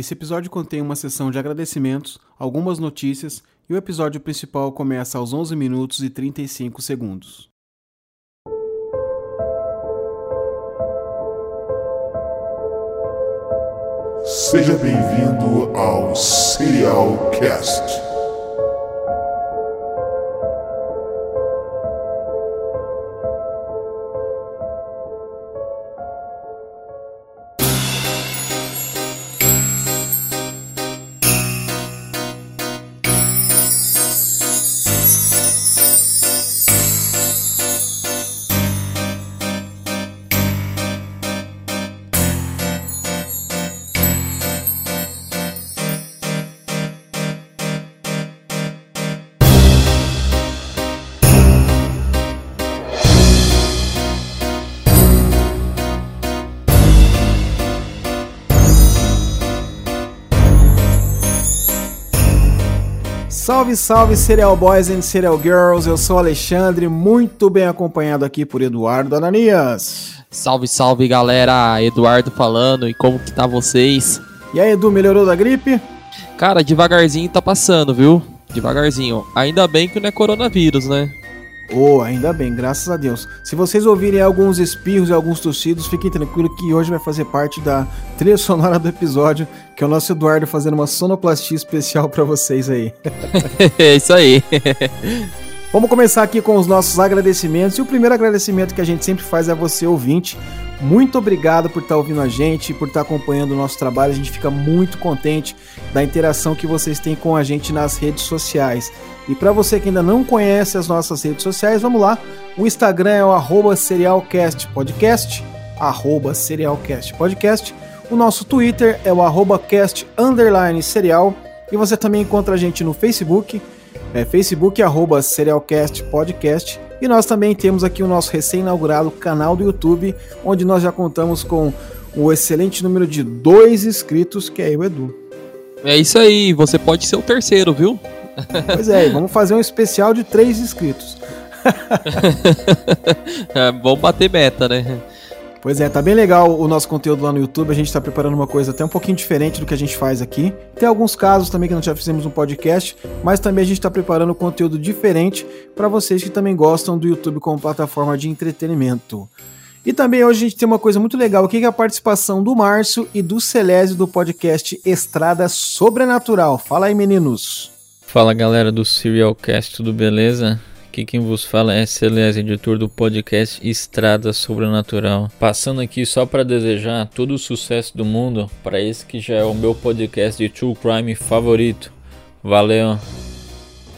Esse episódio contém uma sessão de agradecimentos, algumas notícias e o episódio principal começa aos 11 minutos e 35 segundos. Seja bem-vindo ao Serial Cast. Salve, salve, Serial Boys and Serial Girls, eu sou Alexandre, muito bem acompanhado aqui por Eduardo Ananias. Salve, salve galera, Eduardo falando, e como que tá vocês? E aí, Edu, melhorou da gripe? Cara, devagarzinho tá passando, viu? Devagarzinho. Ainda bem que não é coronavírus, né? Oh, ainda bem, graças a Deus. Se vocês ouvirem alguns espirros e alguns tossidos, fiquem tranquilos que hoje vai fazer parte da trilha sonora do episódio, que é o nosso Eduardo fazendo uma sonoplastia especial para vocês aí. é isso aí. Vamos começar aqui com os nossos agradecimentos. E o primeiro agradecimento que a gente sempre faz é a você, ouvinte. Muito obrigado por estar ouvindo a gente, por estar acompanhando o nosso trabalho. A gente fica muito contente da interação que vocês têm com a gente nas redes sociais. E para você que ainda não conhece as nossas redes sociais, vamos lá. O Instagram é o serialcastpodcast, serialcastpodcast. O nosso Twitter é o arroba cast underline serial. E você também encontra a gente no Facebook, é Facebook arroba serialcast podcast. E nós também temos aqui o nosso recém-inaugurado canal do YouTube, onde nós já contamos com o excelente número de dois inscritos, que é o Edu. É isso aí, você pode ser o terceiro, viu? Pois é, vamos fazer um especial de três inscritos. é, vamos bater meta, né? Pois é, tá bem legal o nosso conteúdo lá no YouTube. A gente tá preparando uma coisa até um pouquinho diferente do que a gente faz aqui. Tem alguns casos também que nós já fizemos um podcast, mas também a gente tá preparando conteúdo diferente para vocês que também gostam do YouTube como plataforma de entretenimento. E também hoje a gente tem uma coisa muito legal aqui, que é a participação do Márcio e do Celésio do podcast Estrada Sobrenatural. Fala aí, meninos. Fala galera do Serialcast, tudo beleza? Aqui quem vos fala é Celeste, editor do podcast Estrada Sobrenatural. Passando aqui só para desejar todo o sucesso do mundo para esse que já é o meu podcast de True Crime favorito. Valeu!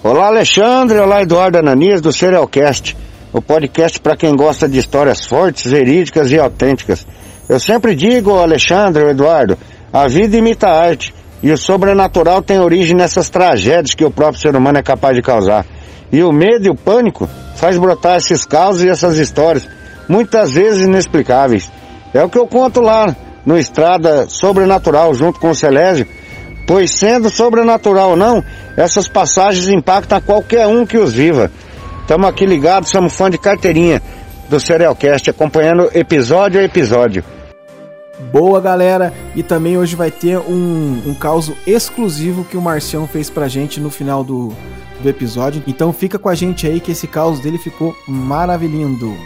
Olá Alexandre, olá Eduardo Ananias do Serialcast, o podcast para quem gosta de histórias fortes, verídicas e autênticas. Eu sempre digo, Alexandre, Eduardo, a vida imita a arte e o sobrenatural tem origem nessas tragédias que o próprio ser humano é capaz de causar. E o medo e o pânico faz brotar esses casos e essas histórias, muitas vezes inexplicáveis. É o que eu conto lá no Estrada Sobrenatural junto com o Celésio, pois sendo sobrenatural ou não, essas passagens impactam qualquer um que os viva. Estamos aqui ligados, somos fã de carteirinha do Serialcast, acompanhando episódio a episódio. Boa galera, e também hoje vai ter um, um caos exclusivo que o Marcião fez pra gente no final do, do episódio. Então fica com a gente aí que esse caos dele ficou maravilhoso.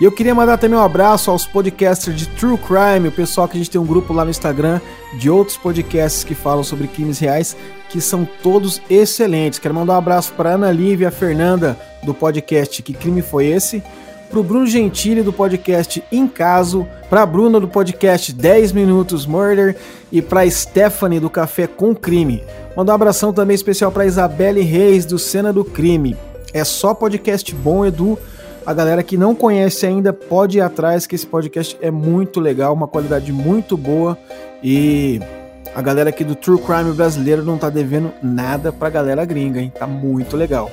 E eu queria mandar também um abraço aos podcasters de True Crime, o pessoal que a gente tem um grupo lá no Instagram de outros podcasts que falam sobre crimes reais, que são todos excelentes. Quero mandar um abraço para Ana Lívia, Fernanda do podcast Que Crime Foi Esse? Pro Bruno Gentili do podcast Em Caso, pra Bruna do podcast 10 Minutos Murder e pra Stephanie do Café com Crime. Mandar um abração também especial pra Isabelle Reis do Cena do Crime. É só podcast bom, Edu. A galera que não conhece ainda pode ir atrás, que esse podcast é muito legal, uma qualidade muito boa e a galera aqui do True Crime brasileiro não tá devendo nada pra galera gringa, hein? Tá muito legal.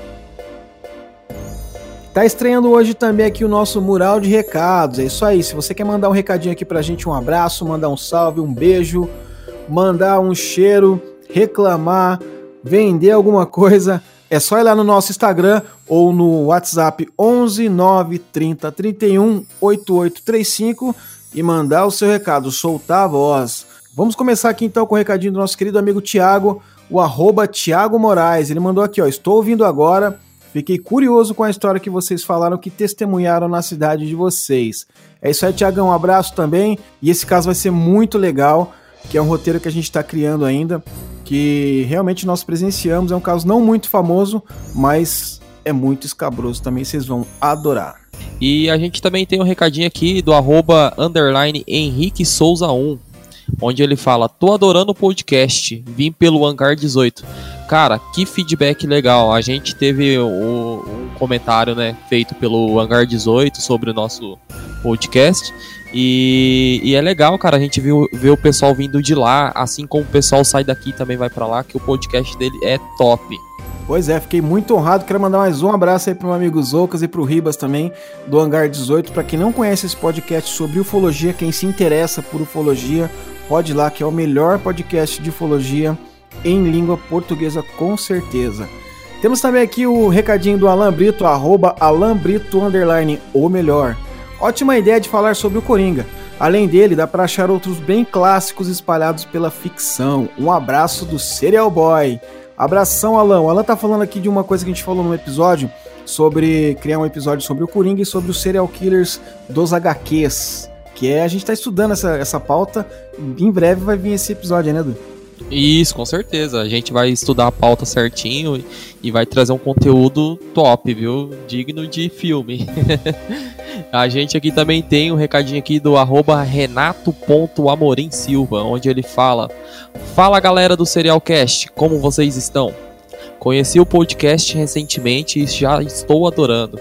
Tá estreando hoje também aqui o nosso mural de recados. É isso aí. Se você quer mandar um recadinho aqui pra gente, um abraço, mandar um salve, um beijo, mandar um cheiro, reclamar, vender alguma coisa, é só ir lá no nosso Instagram ou no WhatsApp 11 9 30 31 8835 e mandar o seu recado, soltar a voz. Vamos começar aqui então com o recadinho do nosso querido amigo Tiago, o arroba Tiago Moraes. Ele mandou aqui, ó, estou ouvindo agora, fiquei curioso com a história que vocês falaram que testemunharam na cidade de vocês. É isso aí, Tiagão, um abraço também. E esse caso vai ser muito legal, que é um roteiro que a gente está criando ainda, que realmente nós presenciamos. É um caso não muito famoso, mas é muito escabroso também, vocês vão adorar. E a gente também tem um recadinho aqui do arroba underline Henrique Souza 1 onde ele fala: Tô adorando o podcast, vim pelo Hangar 18. Cara, que feedback legal. A gente teve um, um comentário né, feito pelo Hangar 18 sobre o nosso podcast. E, e, é legal, cara, a gente viu, vê o pessoal vindo de lá, assim como o pessoal sai daqui também vai para lá, que o podcast dele é top. Pois é, fiquei muito honrado. Quero mandar mais um abraço aí pro meu amigo Zoucas e pro Ribas também, do Hangar 18. Para quem não conhece esse podcast sobre ufologia, quem se interessa por ufologia, pode ir lá que é o melhor podcast de ufologia em língua portuguesa com certeza. Temos também aqui o recadinho do Alan Brito, arroba Alan Brito, underline, o melhor. Ótima ideia de falar sobre o Coringa. Além dele, dá para achar outros bem clássicos espalhados pela ficção. Um abraço do Serial Boy. Abração, Alan. O Alan tá falando aqui de uma coisa que a gente falou no episódio sobre criar um episódio sobre o Coringa e sobre os serial killers dos HQs. Que é, a gente tá estudando essa, essa pauta. Em breve vai vir esse episódio, né, Edu? Isso, com certeza. A gente vai estudar a pauta certinho e vai trazer um conteúdo top, viu? Digno de filme. a gente aqui também tem um recadinho aqui do arroba onde ele fala Fala galera do Serialcast, como vocês estão? Conheci o podcast recentemente e já estou adorando.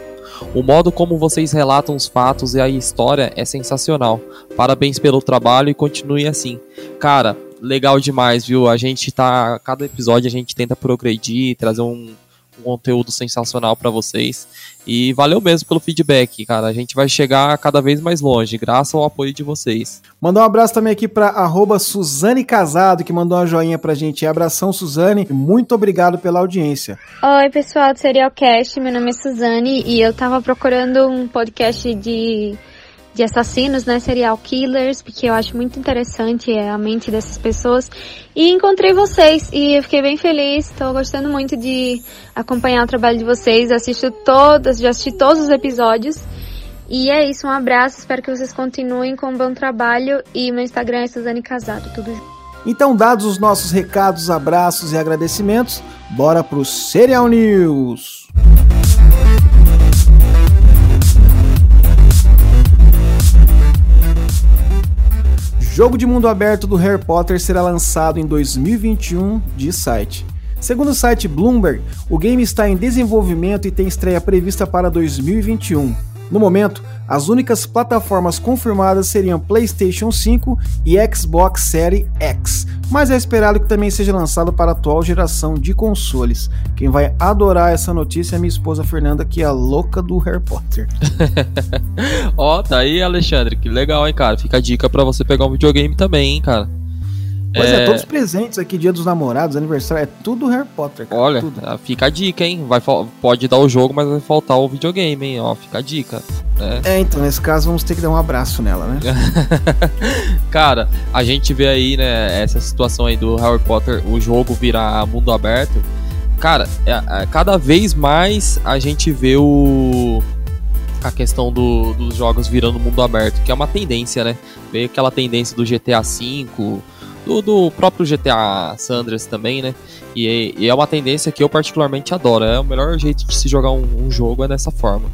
O modo como vocês relatam os fatos e a história é sensacional. Parabéns pelo trabalho e continue assim. Cara, legal demais, viu? A gente tá. Cada episódio a gente tenta progredir, trazer um, um conteúdo sensacional para vocês. E valeu mesmo pelo feedback, cara. A gente vai chegar cada vez mais longe, graças ao apoio de vocês. Mandar um abraço também aqui para Suzane Casado, que mandou uma joinha pra gente. Abração, Suzane. Muito obrigado pela audiência. Oi, pessoal do Serialcast. Meu nome é Suzane e eu tava procurando um podcast de de assassinos, né, serial killers, porque eu acho muito interessante é, a mente dessas pessoas. E encontrei vocês e eu fiquei bem feliz, estou gostando muito de acompanhar o trabalho de vocês, assisto todas, já assisti todos os episódios. E é isso, um abraço, espero que vocês continuem com um bom trabalho e meu Instagram é Suzane Casado, tudo junto. Então, dados os nossos recados, abraços e agradecimentos, bora pro Serial News. Jogo de mundo aberto do Harry Potter será lançado em 2021, diz site. Segundo o site Bloomberg, o game está em desenvolvimento e tem estreia prevista para 2021. No momento, as únicas plataformas confirmadas seriam PlayStation 5 e Xbox Series X, mas é esperado que também seja lançado para a atual geração de consoles. Quem vai adorar essa notícia é minha esposa Fernanda, que é a louca do Harry Potter. Ó, oh, tá aí, Alexandre, que legal, hein, cara. Fica a dica para você pegar um videogame também, hein, cara. Pois é... é, todos os presentes aqui, dia dos namorados, aniversário, é tudo Harry Potter, cara. Olha, tudo. Ah, fica a dica, hein? Vai, pode dar o jogo, mas vai faltar o videogame, hein? Ó, fica a dica. Né? É, então, nesse caso, vamos ter que dar um abraço nela, né? cara, a gente vê aí, né, essa situação aí do Harry Potter, o jogo virar mundo aberto. Cara, é, é, cada vez mais a gente vê o a questão do, dos jogos virando mundo aberto, que é uma tendência, né? Veio aquela tendência do GTA V, do, do próprio GTA Sanders também, né? E, e, é uma tendência que eu particularmente adoro. É o melhor jeito de se jogar um, um, jogo é dessa forma.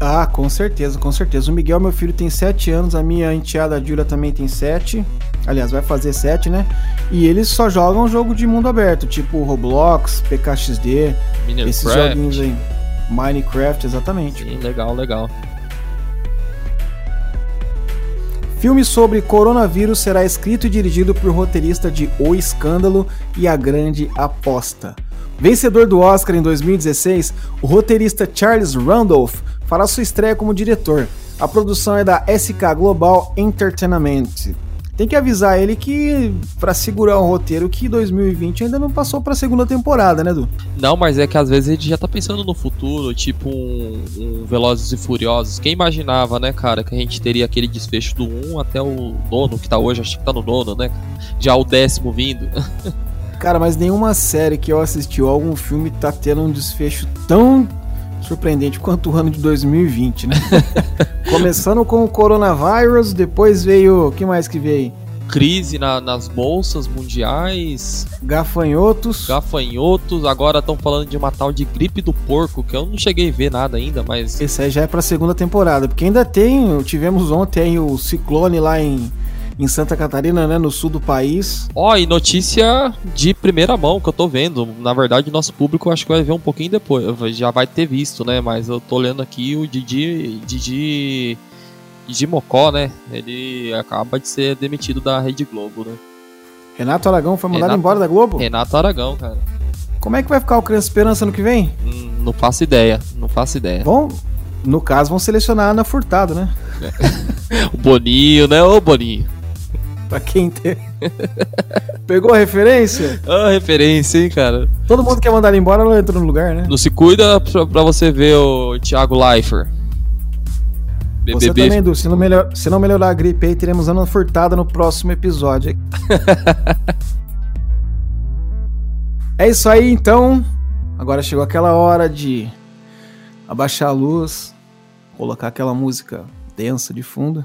Ah, com certeza, com certeza. O Miguel, meu filho, tem 7 anos, a minha enteada Julia também tem 7. Aliás, vai fazer 7, né? E eles só jogam jogo de mundo aberto, tipo Roblox, PKXD, Minecraft. esses joguinhos aí. Minecraft, exatamente. Sim, legal, legal. Filme sobre coronavírus será escrito e dirigido por roteirista de O Escândalo e A Grande Aposta. Vencedor do Oscar em 2016, o roteirista Charles Randolph fará sua estreia como diretor. A produção é da SK Global Entertainment. Tem que avisar ele que para segurar o roteiro que 2020 ainda não passou para segunda temporada, né, Du? Não, mas é que às vezes ele já tá pensando no futuro, tipo um, um Velozes e Furiosos. Quem imaginava, né, cara, que a gente teria aquele desfecho do 1 até o nono, que tá hoje, acho que tá no nono, né? Já o décimo vindo. Cara, mas nenhuma série que eu assisti ou algum filme tá tendo um desfecho tão surpreendente quanto o ano de 2020, né? Começando com o coronavírus, depois veio. O que mais que veio? Crise na, nas bolsas mundiais. Gafanhotos. Gafanhotos. Agora estão falando de uma tal de gripe do porco, que eu não cheguei a ver nada ainda, mas. Esse aí já é pra segunda temporada. Porque ainda tem. Tivemos ontem o ciclone lá em em Santa Catarina, né, no sul do país. Ó, oh, e notícia de primeira mão que eu tô vendo. Na verdade, nosso público acho que vai ver um pouquinho depois, já vai ter visto, né? Mas eu tô lendo aqui o Didi, Didi, Didi Mocó, né? Ele acaba de ser demitido da Rede Globo, né? Renato Aragão foi mandado Renato, embora da Globo? Renato Aragão, cara. Como é que vai ficar o Criança Esperança ano que vem? Hum, não faço ideia, não faço ideia. Bom, no caso vão selecionar a Ana Furtado, né? o Boninho, né? Ô Boninho. Pra quem tem. Pegou a referência? Ah, referência, hein, cara. Todo mundo quer mandar ele embora, ela entrou no lugar, né? Não se cuida pra, pra você ver o Thiago Leifert. Você também. Se não, melhor, se não melhorar a gripe aí, teremos Ana Furtada no próximo episódio. é isso aí, então. Agora chegou aquela hora de abaixar a luz, colocar aquela música densa de fundo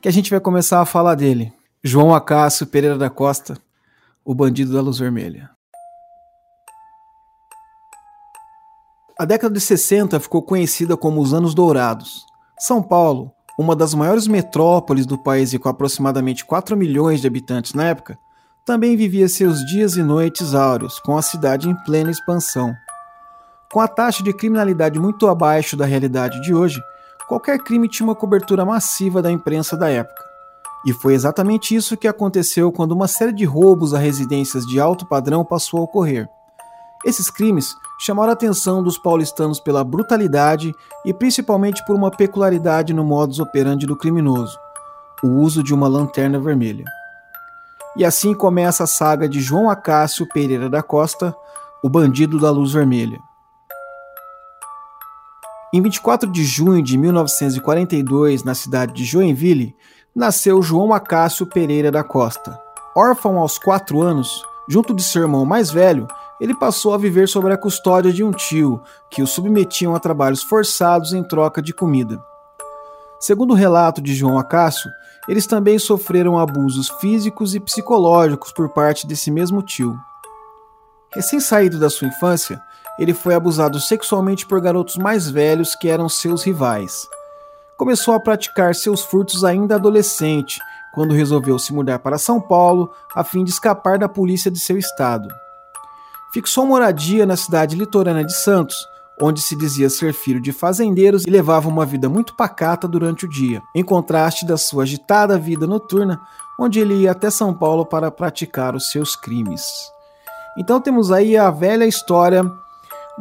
que a gente vai começar a falar dele. João Acácio Pereira da Costa, o bandido da luz vermelha. A década de 60 ficou conhecida como os Anos Dourados. São Paulo, uma das maiores metrópoles do país e com aproximadamente 4 milhões de habitantes na época, também vivia seus dias e noites áureos, com a cidade em plena expansão. Com a taxa de criminalidade muito abaixo da realidade de hoje, qualquer crime tinha uma cobertura massiva da imprensa da época. E foi exatamente isso que aconteceu quando uma série de roubos a residências de alto padrão passou a ocorrer. Esses crimes chamaram a atenção dos paulistanos pela brutalidade e principalmente por uma peculiaridade no modus operandi do criminoso: o uso de uma lanterna vermelha. E assim começa a saga de João Acácio Pereira da Costa, o bandido da luz vermelha. Em 24 de junho de 1942, na cidade de Joinville, nasceu João Acácio Pereira da Costa. Órfão aos 4 anos, junto de seu irmão mais velho, ele passou a viver sob a custódia de um tio, que o submetiam a trabalhos forçados em troca de comida. Segundo o relato de João Acácio, eles também sofreram abusos físicos e psicológicos por parte desse mesmo tio. Recém-saído da sua infância, ele foi abusado sexualmente por garotos mais velhos que eram seus rivais. Começou a praticar seus furtos ainda adolescente, quando resolveu se mudar para São Paulo a fim de escapar da polícia de seu estado. Fixou moradia na cidade litorânea de Santos, onde se dizia ser filho de fazendeiros e levava uma vida muito pacata durante o dia, em contraste da sua agitada vida noturna, onde ele ia até São Paulo para praticar os seus crimes. Então temos aí a velha história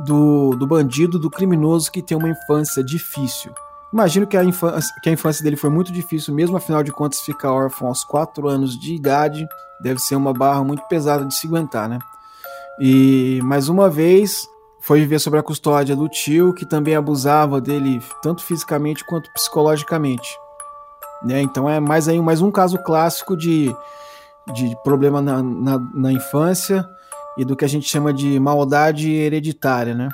do, do bandido, do criminoso que tem uma infância difícil. Imagino que a, infância, que a infância dele foi muito difícil, mesmo afinal de contas, ficar órfão aos 4 anos de idade deve ser uma barra muito pesada de se aguentar, né? E mais uma vez foi viver sob a custódia do tio, que também abusava dele tanto fisicamente quanto psicologicamente. Né? Então é mais aí mais um caso clássico de, de problema na, na, na infância e do que a gente chama de maldade hereditária, né?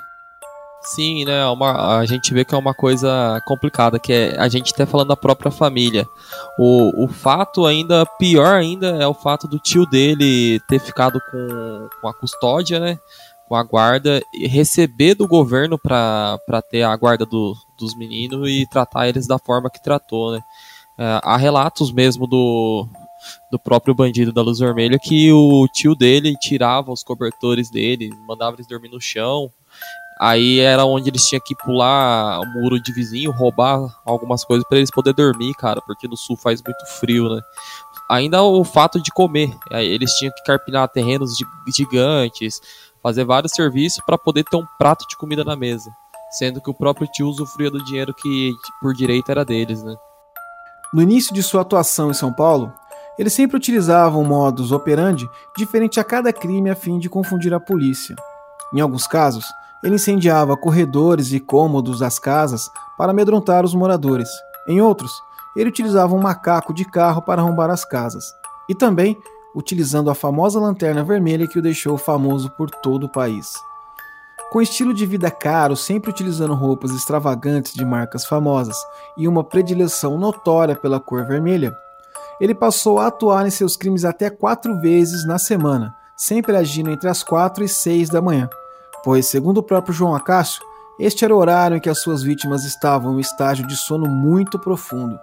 Sim, né? Uma, a gente vê que é uma coisa complicada, que é a gente até falando da própria família. O, o fato ainda, pior ainda, é o fato do tio dele ter ficado com, com a custódia, né? Com a guarda, e receber do governo para ter a guarda do, dos meninos e tratar eles da forma que tratou, né? É, há relatos mesmo do, do próprio bandido da luz vermelha que o tio dele tirava os cobertores dele, mandava eles dormir no chão. Aí era onde eles tinham que pular o muro de vizinho, roubar algumas coisas para eles poderem dormir, cara, porque no sul faz muito frio, né? Ainda o fato de comer, eles tinham que carpinar terrenos gigantes, fazer vários serviços para poder ter um prato de comida na mesa, sendo que o próprio tio usufruía do dinheiro que por direito era deles, né? No início de sua atuação em São Paulo, Ele sempre utilizava um modus operandi diferente a cada crime a fim de confundir a polícia. Em alguns casos, ele incendiava corredores e cômodos das casas para amedrontar os moradores. Em outros, ele utilizava um macaco de carro para arrombar as casas. E também utilizando a famosa lanterna vermelha que o deixou famoso por todo o país. Com estilo de vida caro, sempre utilizando roupas extravagantes de marcas famosas e uma predileção notória pela cor vermelha, ele passou a atuar em seus crimes até quatro vezes na semana, sempre agindo entre as quatro e seis da manhã, pois, segundo o próprio João Acácio, este era o horário em que as suas vítimas estavam em estágio de sono muito profundo.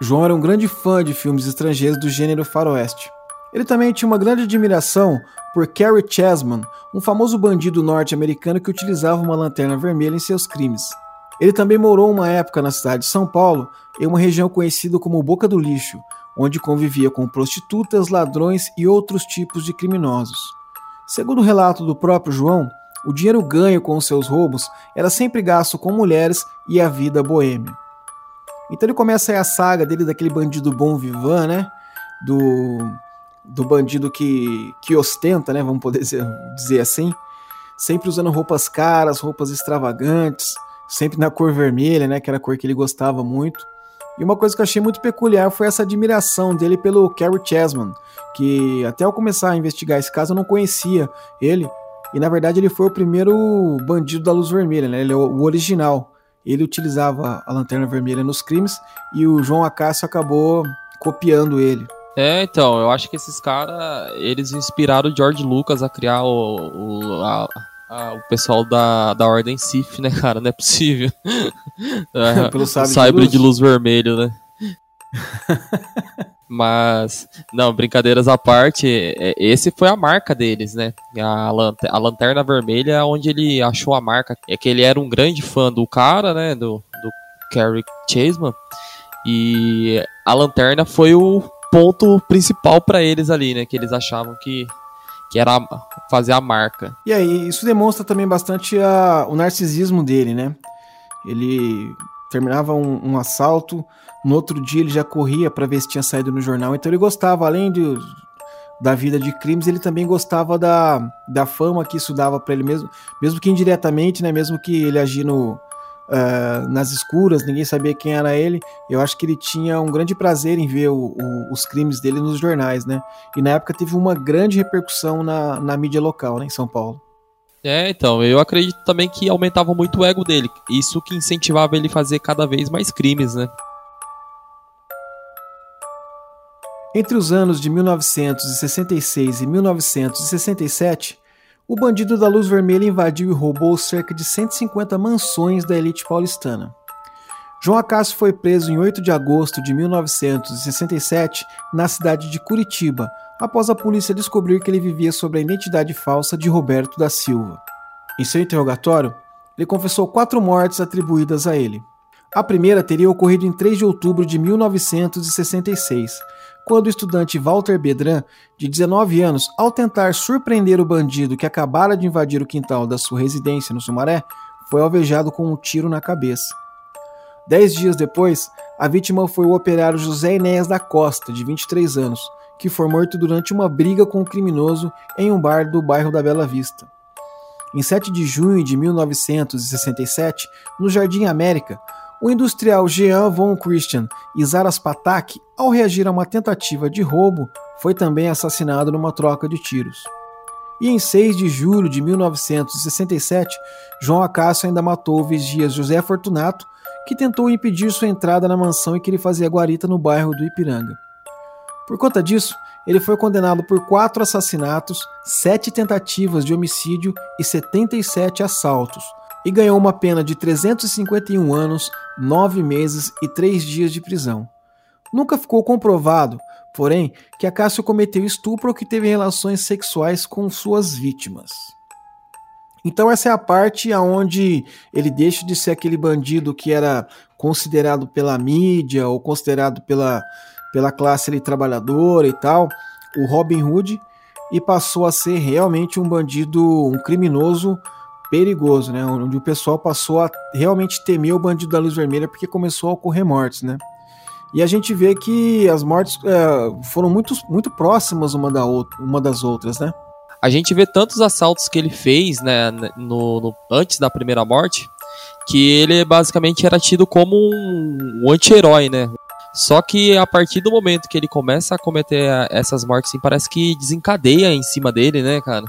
João era um grande fã de filmes estrangeiros do gênero faroeste. Ele também tinha uma grande admiração por Carrie Chessman, um famoso bandido norte-americano que utilizava uma lanterna vermelha em seus crimes. Ele também morou uma época na cidade de São Paulo, em uma região conhecida como Boca do Lixo, onde convivia com prostitutas, ladrões e outros tipos de criminosos. Segundo o relato do próprio João, o dinheiro ganho com seus roubos era sempre gasto com mulheres e a vida boêmia. Então ele começa aí a saga dele daquele bandido bom vivan, né? Do, do bandido que, que ostenta, né? Vamos poder dizer, dizer assim. Sempre usando roupas caras, roupas extravagantes, sempre na cor vermelha, né? Que era a cor que ele gostava muito. E uma coisa que eu achei muito peculiar foi essa admiração dele pelo Carrie Chessman, que até eu começar a investigar esse caso eu não conhecia ele. E na verdade ele foi o primeiro bandido da luz vermelha, né? Ele é o original ele utilizava a lanterna vermelha nos crimes e o João Acácio acabou copiando ele. É, então, eu acho que esses caras, eles inspiraram o George Lucas a criar o, o, a, a, o pessoal da, da Ordem Sith, né, cara? Não é possível. é, Pelo sabre, de, luz. de luz vermelho, né? Mas, não, brincadeiras à parte, é, esse foi a marca deles, né? A, lanterna, a lanterna vermelha, é onde ele achou a marca. É que ele era um grande fã do cara, né? Do, do Carrie Chaseman. E a lanterna foi o ponto principal para eles ali, né? Que eles achavam que, que era fazer a marca. E aí, isso demonstra também bastante a, o narcisismo dele, né? Ele terminava um, um assalto no outro dia ele já corria para ver se tinha saído no jornal. Então ele gostava, além de, da vida de crimes, ele também gostava da, da fama que isso dava para ele mesmo, mesmo que indiretamente, né? Mesmo que ele agindo uh, nas escuras, ninguém sabia quem era ele. Eu acho que ele tinha um grande prazer em ver o, o, os crimes dele nos jornais, né? E na época teve uma grande repercussão na, na mídia local, né, em São Paulo. É, então, eu acredito também que aumentava muito o ego dele. Isso que incentivava ele a fazer cada vez mais crimes, né? Entre os anos de 1966 e 1967, o bandido da luz vermelha invadiu e roubou cerca de 150 mansões da elite paulistana. João Acácio foi preso em 8 de agosto de 1967 na cidade de Curitiba, após a polícia descobrir que ele vivia sob a identidade falsa de Roberto da Silva. Em seu interrogatório, ele confessou quatro mortes atribuídas a ele. A primeira teria ocorrido em 3 de outubro de 1966, quando o estudante Walter Bedran, de 19 anos, ao tentar surpreender o bandido que acabara de invadir o quintal da sua residência no Sumaré, foi alvejado com um tiro na cabeça. Dez dias depois, a vítima foi o operário José Enéas da Costa, de 23 anos, que foi morto durante uma briga com um criminoso em um bar do bairro da Bela Vista. Em 7 de junho de 1967, no Jardim América, o industrial Jean von Christian Zaras Patak, ao reagir a uma tentativa de roubo, foi também assassinado numa troca de tiros. E em 6 de julho de 1967, João Acácio ainda matou o vigia José Fortunato, que tentou impedir sua entrada na mansão em que ele fazia guarita no bairro do Ipiranga. Por conta disso, ele foi condenado por quatro assassinatos, sete tentativas de homicídio e 77 assaltos, e ganhou uma pena de 351 anos, 9 meses e 3 dias de prisão. Nunca ficou comprovado, porém, que Acácio cometeu estupro ou que teve relações sexuais com suas vítimas. Então essa é a parte aonde ele deixa de ser aquele bandido que era considerado pela mídia ou considerado pela, pela classe ali, trabalhadora e tal, o Robin Hood, e passou a ser realmente um bandido, um criminoso perigoso, né? Onde o pessoal passou a realmente temer o bandido da luz vermelha porque começou a ocorrer mortes, né? E a gente vê que as mortes é, foram muito, muito próximas uma, da outra, uma das outras, né? A gente vê tantos assaltos que ele fez, né, no, no antes da primeira morte, que ele basicamente era tido como um, um anti-herói, né? Só que a partir do momento que ele começa a cometer essas mortes, assim, parece que desencadeia em cima dele, né, cara?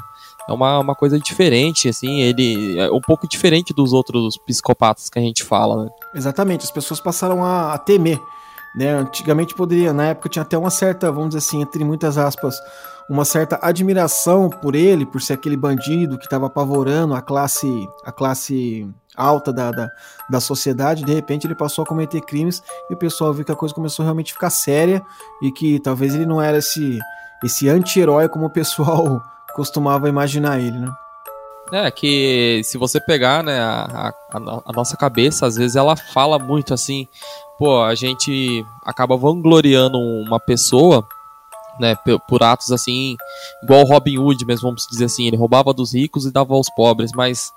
É uma, uma coisa diferente, assim, ele é um pouco diferente dos outros psicopatas que a gente fala, né? Exatamente, as pessoas passaram a, a temer, né? Antigamente poderia, na época tinha até uma certa, vamos dizer assim, entre muitas aspas, uma certa admiração por ele, por ser aquele bandido que estava apavorando a classe, a classe alta da, da, da, sociedade, de repente ele passou a cometer crimes e o pessoal viu que a coisa começou a realmente ficar séria e que talvez ele não era esse, esse anti-herói como o pessoal costumava imaginar ele, né? É, que se você pegar, né, a, a, a nossa cabeça, às vezes ela fala muito assim, pô, a gente acaba vangloriando uma pessoa né, por atos assim, igual Robin Hood mesmo, vamos dizer assim, ele roubava dos ricos e dava aos pobres, mas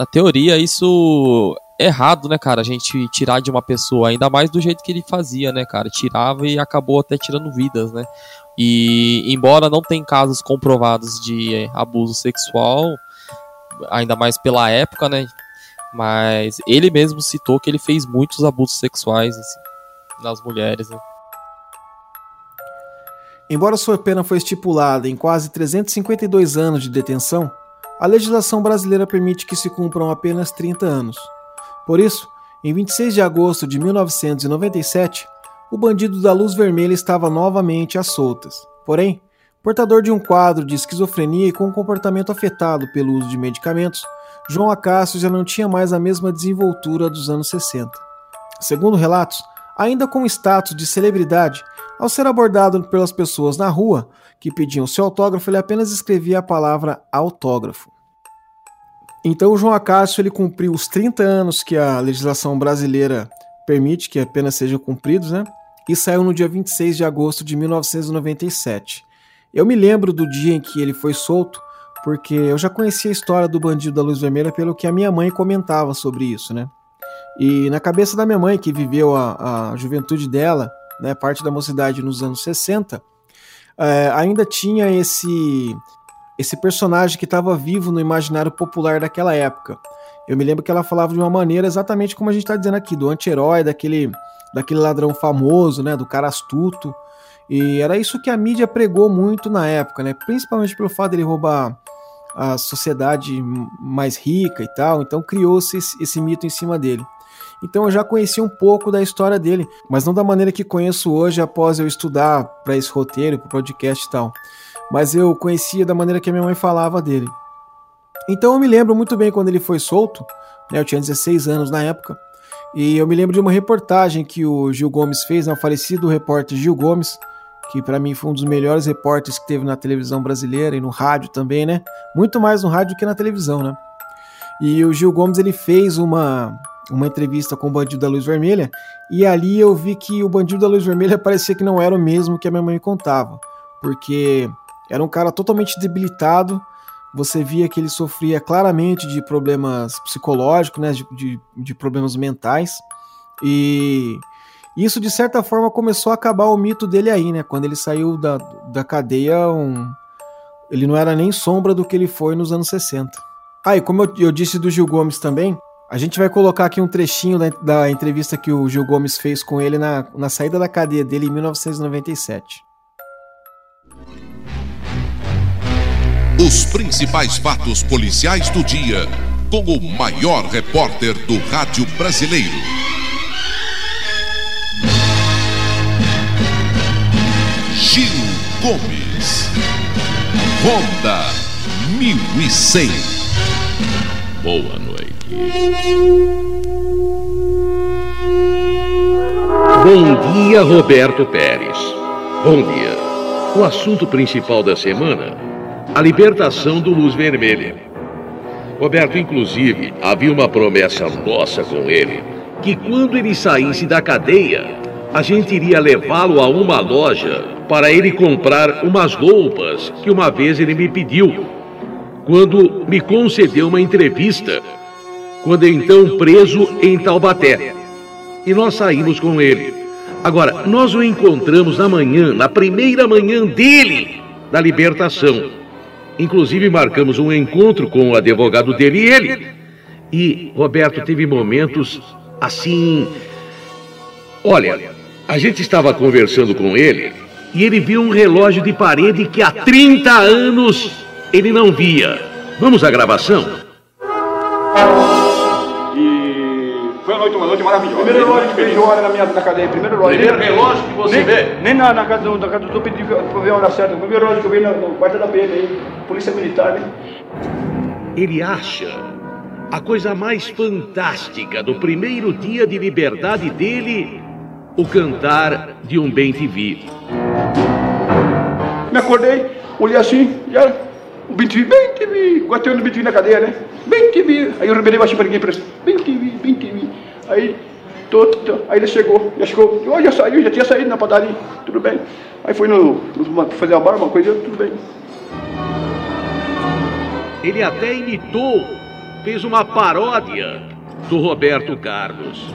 na teoria isso é errado, né, cara, a gente tirar de uma pessoa, ainda mais do jeito que ele fazia, né, cara, tirava e acabou até tirando vidas, né, e embora não tenha casos comprovados de abuso sexual, ainda mais pela época, né, mas ele mesmo citou que ele fez muitos abusos sexuais assim, nas mulheres, né. Embora sua pena foi estipulada em quase 352 anos de detenção, a legislação brasileira permite que se cumpram apenas 30 anos. Por isso, em 26 de agosto de 1997, o bandido da luz vermelha estava novamente às soltas. Porém, portador de um quadro de esquizofrenia e com um comportamento afetado pelo uso de medicamentos, João Acácio já não tinha mais a mesma desenvoltura dos anos 60. Segundo relatos, ainda com status de celebridade, ao ser abordado pelas pessoas na rua que pediam seu autógrafo, ele apenas escrevia a palavra autógrafo. Então o João Acácio ele cumpriu os 30 anos que a legislação brasileira permite que apenas sejam cumpridos, né? E saiu no dia 26 de agosto de 1997. Eu me lembro do dia em que ele foi solto, porque eu já conhecia a história do bandido da luz vermelha pelo que a minha mãe comentava sobre isso, né? E na cabeça da minha mãe, que viveu a, a juventude dela né, parte da mocidade nos anos 60, é, ainda tinha esse, esse personagem que estava vivo no imaginário popular daquela época. Eu me lembro que ela falava de uma maneira exatamente como a gente está dizendo aqui, do anti-herói, daquele, daquele ladrão famoso, né, do cara astuto. E era isso que a mídia pregou muito na época, né, principalmente pelo fato dele roubar a sociedade mais rica e tal. Então criou-se esse, esse mito em cima dele. Então eu já conheci um pouco da história dele, mas não da maneira que conheço hoje após eu estudar para esse roteiro, para o podcast e tal. Mas eu conhecia da maneira que a minha mãe falava dele. Então eu me lembro muito bem quando ele foi solto, né, eu tinha 16 anos na época, e eu me lembro de uma reportagem que o Gil Gomes fez, né, o falecido repórter Gil Gomes, que para mim foi um dos melhores repórteres que teve na televisão brasileira e no rádio também, né? Muito mais no rádio que na televisão, né? E o Gil Gomes ele fez uma uma entrevista com o Bandido da Luz Vermelha, e ali eu vi que o Bandido da Luz Vermelha parecia que não era o mesmo que a minha mãe contava, porque era um cara totalmente debilitado, você via que ele sofria claramente de problemas psicológicos, né, de, de, de problemas mentais, e isso de certa forma começou a acabar o mito dele aí, né, quando ele saiu da, da cadeia, um, ele não era nem sombra do que ele foi nos anos 60. Ah, e como eu, eu disse do Gil Gomes também, a gente vai colocar aqui um trechinho da, da entrevista que o Gil Gomes fez com ele na, na saída da cadeia dele em 1997. Os principais fatos policiais do dia, com o maior repórter do rádio brasileiro. Gil Gomes. Honda 1100. Boa noite. Bom dia, Roberto Pérez. Bom dia. O assunto principal da semana: a libertação do Luz Vermelha. Roberto, inclusive, havia uma promessa nossa com ele: que quando ele saísse da cadeia, a gente iria levá-lo a uma loja para ele comprar umas roupas que uma vez ele me pediu, quando me concedeu uma entrevista quando então preso em Taubaté. E nós saímos com ele. Agora, nós o encontramos na manhã, na primeira manhã dele, da libertação. Inclusive, marcamos um encontro com o advogado dele e ele. E Roberto teve momentos assim. Olha, a gente estava conversando com ele e ele viu um relógio de parede que há 30 anos ele não via. Vamos à gravação? Noite, uma noite maravilhosa. Primeiro relógio que vejo hora na minha na cadeia. Primeiro relógio. Primeiro relógio que você nem, vê? Nem na, na casa do, na casa do pedi pra ver a hora certa. O primeiro relógio que eu vi no, no quarto da PM aí. Polícia Militar, né? Ele acha a coisa mais fantástica do primeiro dia de liberdade dele o cantar de um bem te vi. Me acordei, olhei assim, já. O bem TV, bem TV. Gostei do bem TV na cadeia, né? Bem TV. Aí eu remelei baixinho pra ninguém, pra bem TV, bem TV. Aí, tô, tô, aí ele chegou, já chegou. Eu já saiu, já tinha saído na padaria, tudo bem. Aí foi no, no fazer a barba, uma coisa, tudo bem. Ele até imitou, fez uma paródia do Roberto Carlos.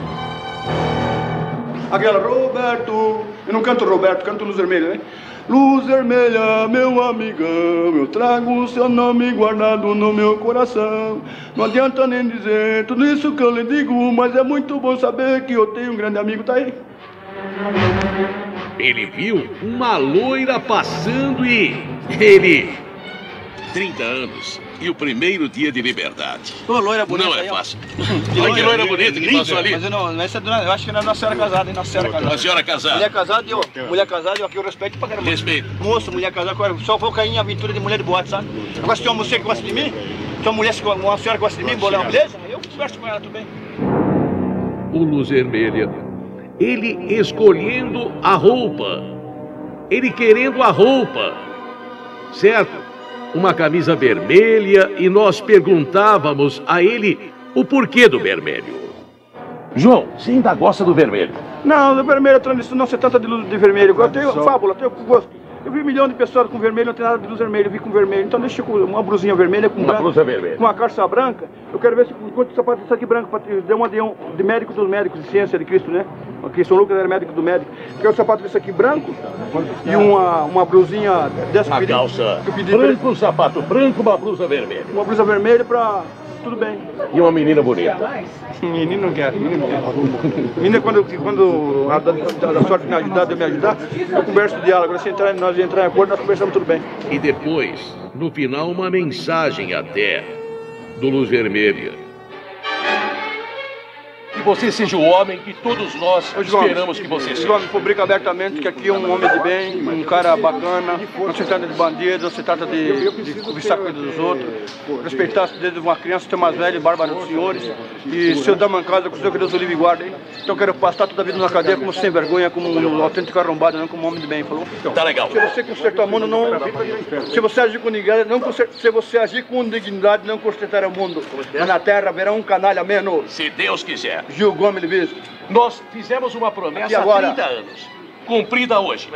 Aquela, Roberto, eu não canto Roberto, canto Luz Vermelha, né? Luz vermelha, meu amigão, eu trago o seu nome guardado no meu coração. Não adianta nem dizer tudo isso que eu lhe digo, mas é muito bom saber que eu tenho um grande amigo, tá aí? Ele viu uma loira passando e ele 30 anos e o primeiro dia de liberdade. Ô, loira bonita. Não é fácil. Olha que loira bonita que passou ali. Mas eu não, essa é eu acho que não é Nossa Senhora casada, hein? Nossa Senhora casada. A senhora casada. Mulher casada e ó, mulher casada e ó, que eu respeito pra caramba. Respeito. Moço, mulher casada, eu só vou cair em aventura de mulher de boate, sabe? Agora se tem uma mulher que gosta de mim, se tem uma mulher, que- uma senhora que gosta de mim, uma beleza, eu converso com ela, tudo bem. O Luz Vermelha. Ele escolhendo a roupa. Ele querendo a roupa. Certo? Uma camisa vermelha e nós perguntávamos a ele o porquê do vermelho. João, você ainda gosta do vermelho? Não, do vermelho, transição não se trata de luz de vermelho. Eu tenho fábula, eu tenho gosto. Eu vi um milhão de pessoas com vermelho, não tem nada de luz vermelha, eu vi com vermelho. Então deixa com uma blusinha vermelha com Uma branco, blusa vermelha. com uma calça branca. Eu quero ver se quanto sapato isso aqui branco, para ter uma de, um, de médico dos médicos, de ciência de Cristo, né? Aqui São Lucas era médico do médico. Eu quero um sapato desse aqui branco e uma, uma blusinha dessa Uma calça branco, um sapato branco, uma blusa vermelha. Uma blusa vermelha pra. Tudo bem. E uma menina bonita. Menino não quer, menino não quer. Menina, quando, quando a da, da sorte me ajudar, de me ajudar, eu converso de ela. Agora, se entrar, nós entrar em acordo, nós conversamos tudo bem. E depois, no final, uma mensagem até do Luz Vermelha. Você seja o homem que todos nós esperamos que você seja. João, publica abertamente que aqui é um homem de bem, um cara bacana, não se trata de bandido, não se trata de, de cobiçar coisa dos outros, respeitar desde uma criança até mais velho, bárbaro dos senhores, e se eu dar uma casa com o Senhor, que Deus o livre e guarde, hein? Então eu quero passar toda a vida na cadeia como sem vergonha, como um autêntico arrombado, não como um homem de bem, falou? Tá legal. Se você consertar o mundo, não. Se você agir com dignidade, não conser- se você agir com dignidade, não consertará o mundo. Mas na terra haverá um canalha menos. Se Deus quiser. Gil Gomes. Nós fizemos uma promessa há agora? 30 anos, cumprida hoje.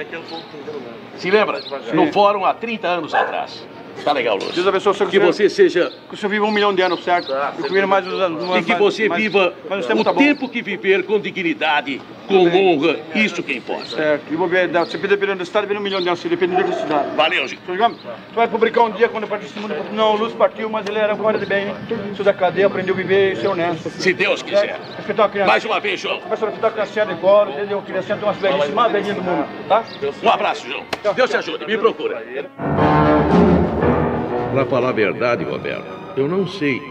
Se lembra? No fórum há 30 anos atrás. Tá legal, Lúcio. Deus abençoe o seu Que você seja Que o senhor viva um milhão de anos, certo? E que viva mais uns anos. e que você mais- viva mas o tempo o tá bom. tempo que viver com dignidade, com honra, isso que importa. Certo. E vou ver, se dependendo do estado, vira um milhão de anos, se depender da cidade. Valeu, gente. Senhor tu vai publicar um dia quando partiu desse mundo. Não, o Lúcio partiu, mas ele era um cara de bem, hein? Saiu da cadeia, aprendeu a viver e ser honesto. Se Deus quiser. Respeitar uma criança. Mais uma vez, João. Começa a respeitar a criança de colo, desde eu criança tem umas velhices mais velhinhas do mundo, tá? Um abraço, João. Deus te ajude. Me procura. Para falar a verdade, Roberto, eu não sei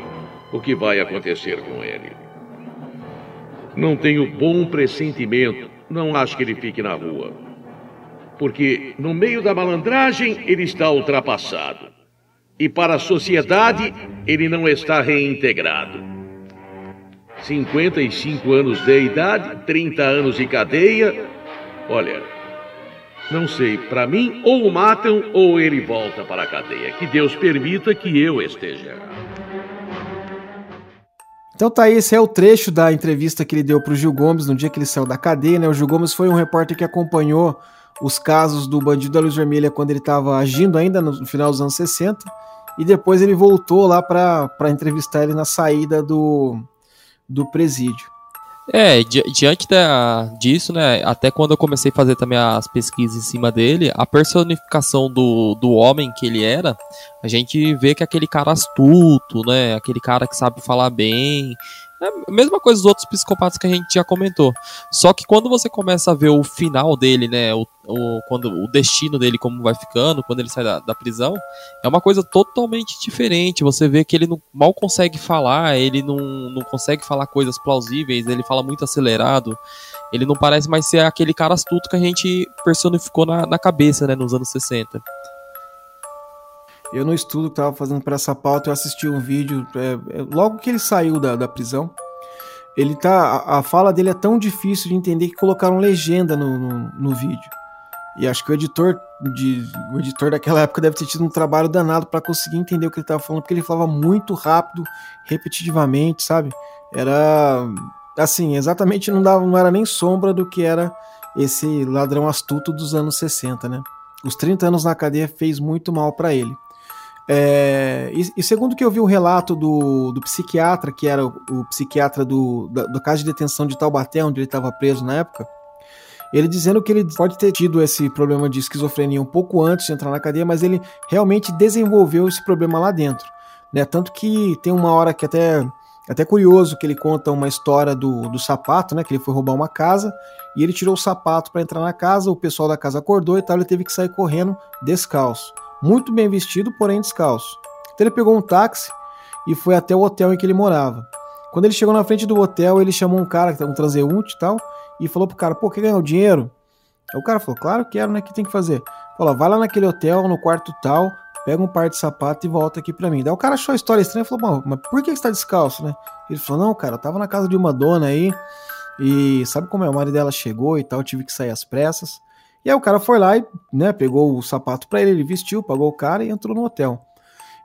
o que vai acontecer com ele. Não tenho bom pressentimento. Não acho que ele fique na rua. Porque no meio da malandragem ele está ultrapassado. E para a sociedade ele não está reintegrado. 55 anos de idade, 30 anos de cadeia. Olha, não sei, para mim, ou o matam ou ele volta para a cadeia. Que Deus permita que eu esteja. Então tá aí, esse é o trecho da entrevista que ele deu pro Gil Gomes no dia que ele saiu da cadeia, né? O Gil Gomes foi um repórter que acompanhou os casos do bandido da Luz Vermelha quando ele estava agindo ainda no final dos anos 60 e depois ele voltou lá para entrevistar ele na saída do, do presídio. É, di diante da, disso, né, até quando eu comecei a fazer também as pesquisas em cima dele, a personificação do, do homem que ele era, a gente vê que é aquele cara astuto, né, aquele cara que sabe falar bem, é mesma coisa dos outros psicopatas que a gente já comentou. Só que quando você começa a ver o final dele, né? O, o, quando, o destino dele, como vai ficando, quando ele sai da, da prisão, é uma coisa totalmente diferente. Você vê que ele não, mal consegue falar, ele não, não consegue falar coisas plausíveis, ele fala muito acelerado. Ele não parece mais ser aquele cara astuto que a gente personificou na, na cabeça, né? Nos anos 60. Eu no estudo que tava fazendo para essa pauta, eu assisti um vídeo, é, é, logo que ele saiu da, da prisão, ele tá. A, a, fala dele é tão difícil de entender que colocaram legenda no, no, no, vídeo. E acho que o editor de, o editor daquela época deve ter tido um trabalho danado para conseguir entender o que ele tava falando, porque ele falava muito rápido, repetitivamente, sabe? Era assim, exatamente não dava, não era nem sombra do que era esse ladrão astuto dos anos 60, né? Os 30 anos na cadeia fez muito mal para ele. É, e, e, segundo que eu vi o relato do, do psiquiatra, que era o, o psiquiatra do, da, do caso de detenção de Taubaté, onde ele estava preso na época, ele dizendo que ele pode ter tido esse problema de esquizofrenia um pouco antes de entrar na cadeia, mas ele realmente desenvolveu esse problema lá dentro. Né? Tanto que tem uma hora que até até curioso que ele conta uma história do, do sapato, né? Que ele foi roubar uma casa e ele tirou o sapato para entrar na casa, o pessoal da casa acordou e tal, ele teve que sair correndo descalço muito bem vestido, porém descalço. Então ele pegou um táxi e foi até o hotel em que ele morava. Quando ele chegou na frente do hotel, ele chamou um cara, um transeunte e tal, e falou pro cara, pô, quer ganhar o dinheiro? Aí o cara falou, claro que quero, né? O que tem que fazer? Falou, vai lá naquele hotel, no quarto tal, pega um par de sapato e volta aqui pra mim. Daí o cara achou a história estranha e falou, mas por que você tá descalço, né? Ele falou, não, cara, eu tava na casa de uma dona aí, e sabe como é? O marido dela chegou e tal, tive que sair às pressas. E aí o cara foi lá e né, pegou o sapato para ele, ele vestiu, pagou o cara e entrou no hotel.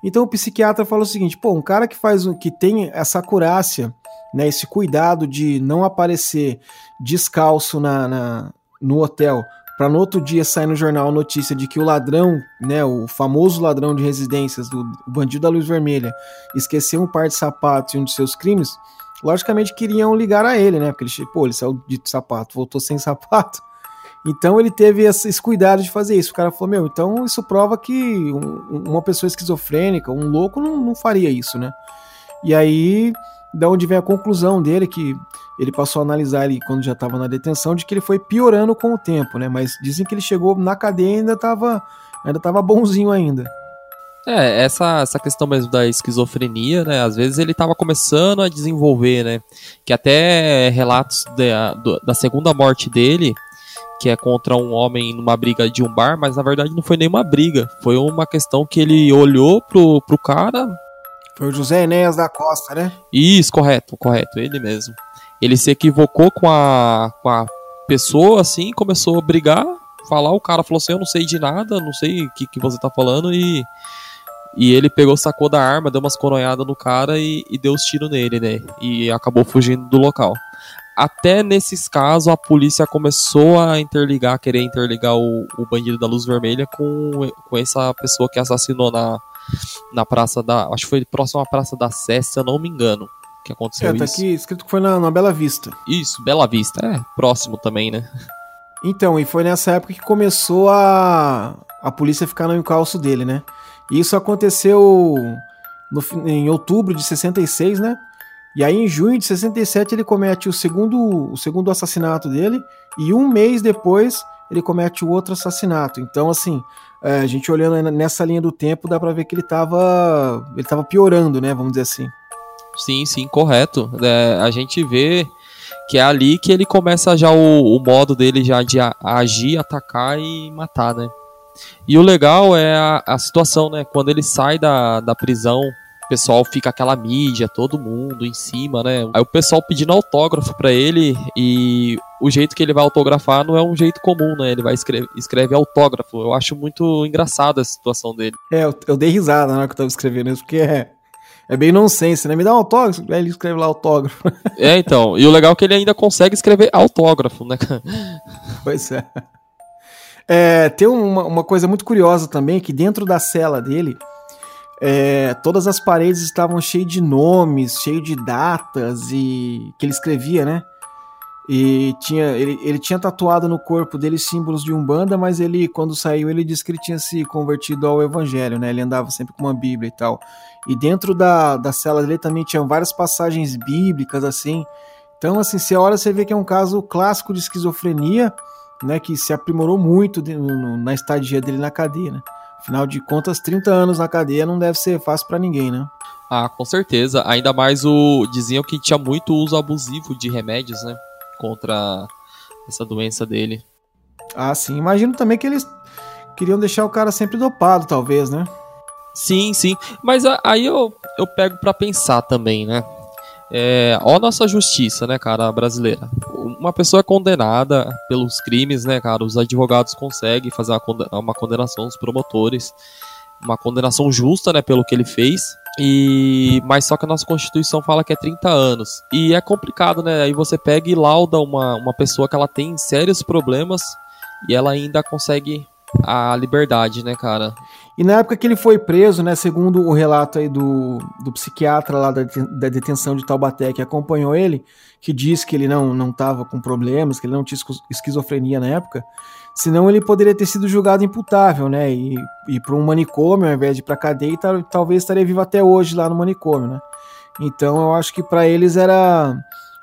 Então o psiquiatra falou o seguinte: pô, um cara que faz que tem essa acurácia, né, esse cuidado de não aparecer descalço na, na no hotel, para no outro dia sair no jornal a notícia de que o ladrão, né, o famoso ladrão de residências, do bandido da luz vermelha, esqueceu um par de sapatos e um de seus crimes, logicamente queriam ligar a ele, né? Porque ele, pô, ele saiu de sapato, voltou sem sapato. Então ele teve esse cuidado de fazer isso. O cara falou: Meu, então isso prova que uma pessoa esquizofrênica, um louco, não, não faria isso, né? E aí, da onde vem a conclusão dele, que ele passou a analisar ele quando já estava na detenção, de que ele foi piorando com o tempo, né? Mas dizem que ele chegou na cadeia e ainda estava ainda tava bonzinho ainda. É, essa, essa questão mesmo da esquizofrenia, né? Às vezes ele estava começando a desenvolver, né? Que até relatos da, da segunda morte dele que é contra um homem numa briga de um bar, mas na verdade não foi nenhuma briga. Foi uma questão que ele olhou pro, pro cara. Foi o José Enéas da Costa, né? Isso, correto, correto, ele mesmo. Ele se equivocou com a, com a pessoa, assim, começou a brigar, falar, o cara falou assim, eu não sei de nada, não sei o que, que você tá falando, e, e ele pegou, sacou da arma, deu umas coronhadas no cara e, e deu os tiros nele, né? E acabou fugindo do local até nesses casos a polícia começou a interligar, querer interligar o, o bandido da luz vermelha com, com essa pessoa que assassinou na, na praça da. Acho que foi próximo à Praça da Sé, se eu não me engano. Que aconteceu é, tá isso. aqui escrito que foi na, na Bela Vista. Isso, Bela Vista, é. Próximo também, né? Então, e foi nessa época que começou a, a polícia ficar no encalço dele, né? E isso aconteceu no, em outubro de 66, né? E aí, em junho de 67, ele comete o segundo, o segundo assassinato dele, e um mês depois ele comete o outro assassinato. Então, assim, é, a gente olhando nessa linha do tempo, dá pra ver que ele tava, ele tava piorando, né? Vamos dizer assim. Sim, sim, correto. É, a gente vê que é ali que ele começa já o, o modo dele já de agir, atacar e matar, né? E o legal é a, a situação, né? Quando ele sai da, da prisão o pessoal fica aquela mídia, todo mundo em cima, né? Aí o pessoal pedindo autógrafo para ele e o jeito que ele vai autografar não é um jeito comum, né? Ele vai escrever escreve autógrafo. Eu acho muito engraçada a situação dele. É, eu, eu dei risada na hora que eu tava escrevendo isso, porque é, é bem nonsense, né? Me dá um autógrafo, aí ele escreve lá autógrafo. É, então. E o legal é que ele ainda consegue escrever autógrafo, né? Pois é. é tem uma, uma coisa muito curiosa também, que dentro da cela dele é, todas as paredes estavam cheias de nomes, cheio de datas e que ele escrevia, né? E tinha, ele, ele tinha tatuado no corpo dele símbolos de Umbanda, mas ele, quando saiu, ele disse que ele tinha se convertido ao Evangelho, né? Ele andava sempre com uma Bíblia e tal. E dentro da, da cela dele também tinha várias passagens bíblicas, assim. Então, assim, se a hora você vê que é um caso clássico de esquizofrenia, né? Que se aprimorou muito de, no, na estadia dele na cadeia, né? Afinal de contas, 30 anos na cadeia não deve ser fácil para ninguém, né? Ah, com certeza. Ainda mais o. Diziam que tinha muito uso abusivo de remédios, né? Contra essa doença dele. Ah, sim. Imagino também que eles queriam deixar o cara sempre dopado, talvez, né? Sim, sim. Mas aí eu, eu pego para pensar também, né? É, ó a nossa justiça, né, cara, brasileira. Uma pessoa condenada pelos crimes, né, cara, os advogados conseguem fazer uma condenação, os promotores, uma condenação justa, né, pelo que ele fez. E mas só que a nossa Constituição fala que é 30 anos. E é complicado, né? Aí você pega e lauda uma, uma pessoa que ela tem sérios problemas e ela ainda consegue a liberdade, né, cara? E na época que ele foi preso, né, segundo o relato aí do, do psiquiatra lá da, da detenção de Taubaté que acompanhou ele, que diz que ele não não estava com problemas, que ele não tinha esquizofrenia na época, senão ele poderia ter sido julgado imputável, né, e ir para um manicômio ao invés de para cadeia e tal, talvez estaria vivo até hoje lá no manicômio, né? Então eu acho que para eles era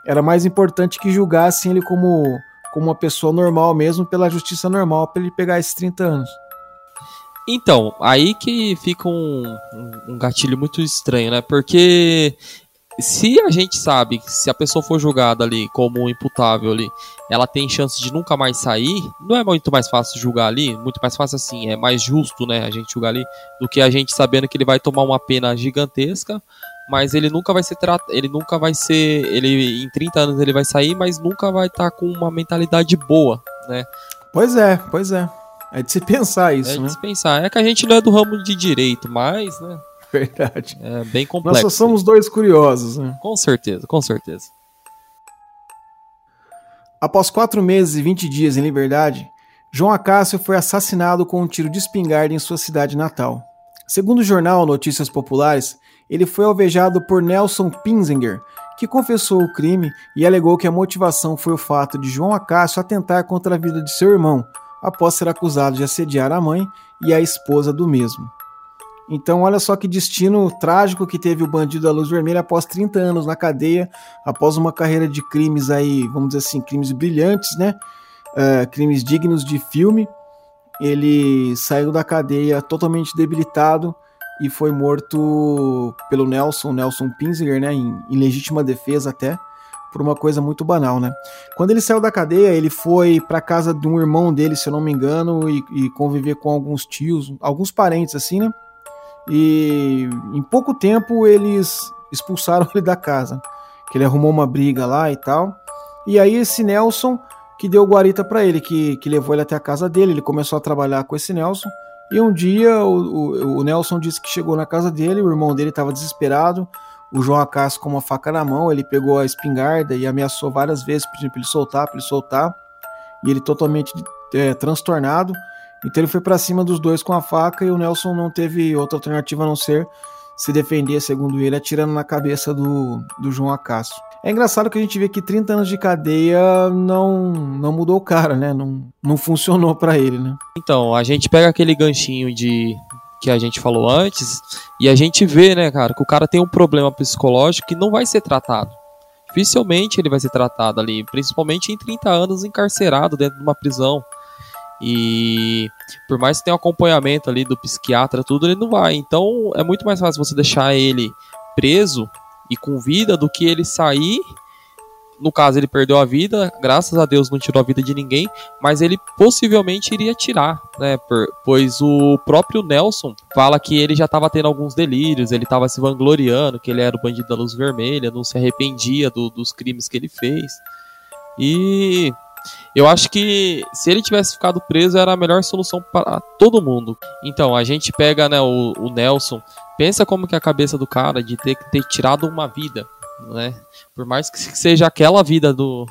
era mais importante que julgassem ele como como uma pessoa normal mesmo, pela justiça normal, para ele pegar esses 30 anos. Então, aí que fica um, um, gatilho muito estranho, né? Porque se a gente sabe que se a pessoa for julgada ali como imputável ali, ela tem chance de nunca mais sair, não é muito mais fácil julgar ali, muito mais fácil assim, é mais justo, né, a gente julgar ali, do que a gente sabendo que ele vai tomar uma pena gigantesca, mas ele nunca vai ser tratado, ele nunca vai ser, ele em 30 anos ele vai sair, mas nunca vai estar tá com uma mentalidade boa, né? Pois é, pois é. É de se pensar isso, é né? É de se pensar. É que a gente não é do ramo de direito, mas, né? Verdade. É bem complexo. Nós só somos dois curiosos, né? Com certeza, com certeza. Após quatro meses e 20 dias em liberdade, João Acácio foi assassinado com um tiro de espingarda em sua cidade natal. Segundo o jornal Notícias Populares, ele foi alvejado por Nelson Pinzinger, que confessou o crime e alegou que a motivação foi o fato de João Acácio atentar contra a vida de seu irmão, após ser acusado de assediar a mãe e a esposa do mesmo. Então, olha só que destino trágico que teve o bandido da Luz Vermelha após 30 anos na cadeia, após uma carreira de crimes aí, vamos dizer assim, crimes brilhantes, né? Uh, crimes dignos de filme. Ele saiu da cadeia totalmente debilitado e foi morto pelo Nelson, Nelson Pinziger, né? Em, em legítima defesa até por uma coisa muito banal, né? Quando ele saiu da cadeia, ele foi para casa de um irmão dele, se eu não me engano, e, e, conviver com alguns tios, alguns parentes assim, né? E em pouco tempo eles expulsaram ele da casa, que ele arrumou uma briga lá e tal. E aí esse Nelson que deu guarita para ele, que, que levou ele até a casa dele, ele começou a trabalhar com esse Nelson. E um dia o, o, o Nelson disse que chegou na casa dele, o irmão dele estava desesperado, o João Acácio com uma faca na mão, ele pegou a espingarda e ameaçou várias vezes, pedindo para ele soltar, para ele soltar. E ele totalmente é, transtornado. Então ele foi para cima dos dois com a faca e o Nelson não teve outra alternativa a não ser se defender, segundo ele, atirando na cabeça do, do João Acácio. É engraçado que a gente vê que 30 anos de cadeia não, não mudou o cara, né? Não, não funcionou para ele, né? Então, a gente pega aquele ganchinho de que a gente falou antes, e a gente vê, né, cara, que o cara tem um problema psicológico que não vai ser tratado. Dificilmente ele vai ser tratado ali, principalmente em 30 anos encarcerado dentro de uma prisão. E por mais que tenha um acompanhamento ali do psiquiatra, tudo, ele não vai. Então é muito mais fácil você deixar ele preso e com vida do que ele sair no caso, ele perdeu a vida, graças a Deus não tirou a vida de ninguém, mas ele possivelmente iria tirar, né? pois o próprio Nelson fala que ele já estava tendo alguns delírios, ele estava se vangloriando, que ele era o bandido da luz vermelha, não se arrependia do, dos crimes que ele fez. E eu acho que se ele tivesse ficado preso era a melhor solução para todo mundo. Então, a gente pega né, o, o Nelson, pensa como que é a cabeça do cara de ter que ter tirado uma vida né? Por mais que seja aquela vida do